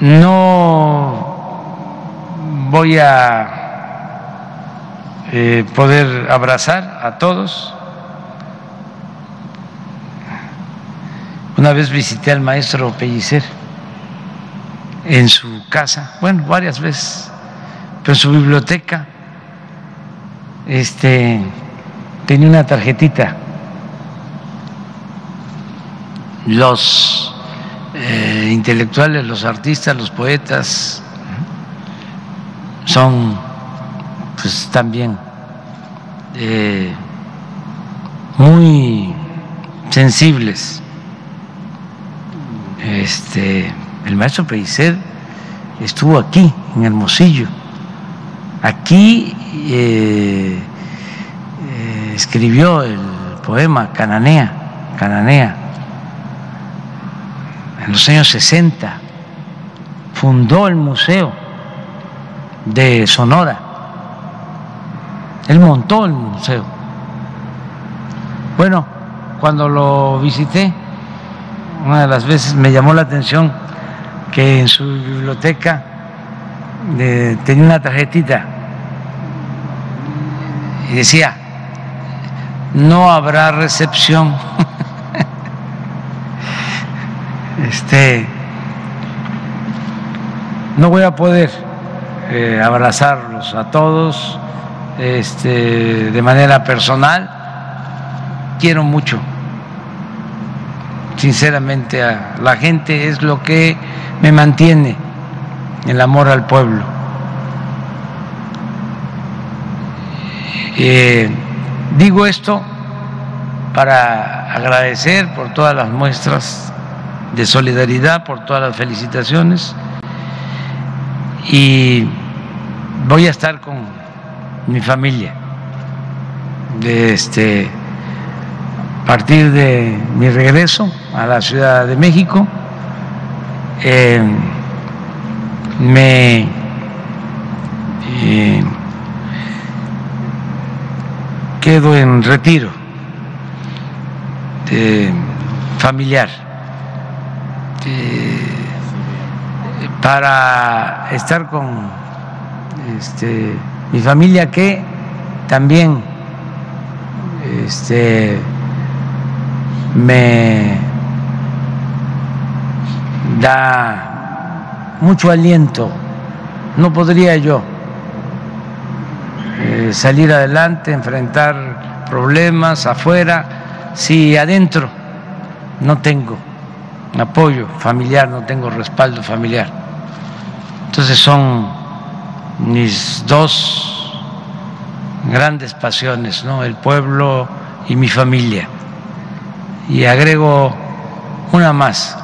no voy a eh, poder abrazar a todos Una vez visité al maestro Pellicer en su casa, bueno, varias veces, pero en su biblioteca este, tenía una tarjetita. Los eh, intelectuales, los artistas, los poetas son pues también eh, muy sensibles. Este, el maestro Pellicer estuvo aquí, en Hermosillo. Aquí eh, escribió el poema Cananea, Cananea, en los años 60. Fundó el Museo de Sonora. Él montó el museo. Bueno, cuando lo visité, una de las veces me llamó la atención que en su biblioteca eh, tenía una tarjetita y decía, no habrá recepción. *laughs* este, no voy a poder eh, abrazarlos a todos este, de manera personal. Quiero mucho, sinceramente, a la gente es lo que me mantiene el amor al pueblo. Eh, digo esto para agradecer por todas las muestras de solidaridad, por todas las felicitaciones y voy a estar con mi familia. Este, a partir de mi regreso a la Ciudad de México, eh, me eh, quedo en retiro familiar para estar con este, mi familia que también este, me da mucho aliento. No podría yo eh, salir adelante, enfrentar problemas afuera, si adentro no tengo apoyo familiar, no tengo respaldo familiar. Entonces son mis dos grandes pasiones, ¿no? El pueblo y mi familia. Y agrego una más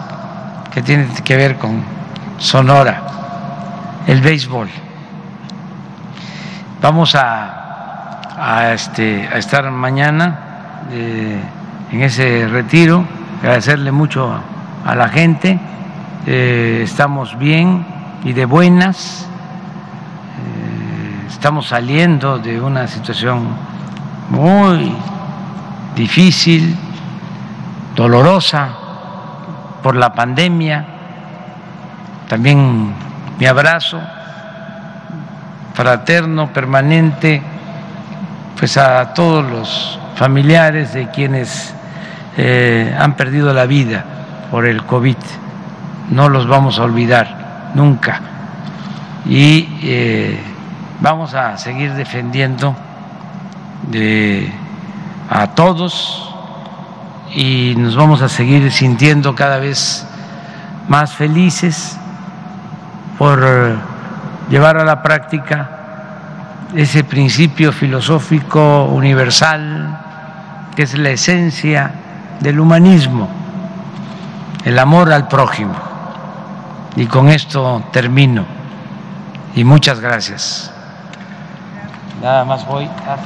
que tiene que ver con Sonora, el béisbol. Vamos a, este, a estar mañana eh, en ese retiro, agradecerle mucho a la gente, eh, estamos bien y de buenas, eh, estamos saliendo de una situación muy difícil, dolorosa por la pandemia, también mi abrazo fraterno, permanente, pues a todos los familiares de quienes eh, han perdido la vida por el COVID. No los vamos a olvidar nunca. Y eh, vamos a seguir defendiendo de, a todos y nos vamos a seguir sintiendo cada vez más felices por llevar a la práctica ese principio filosófico universal que es la esencia del humanismo, el amor al prójimo. Y con esto termino. Y muchas gracias. Nada más voy a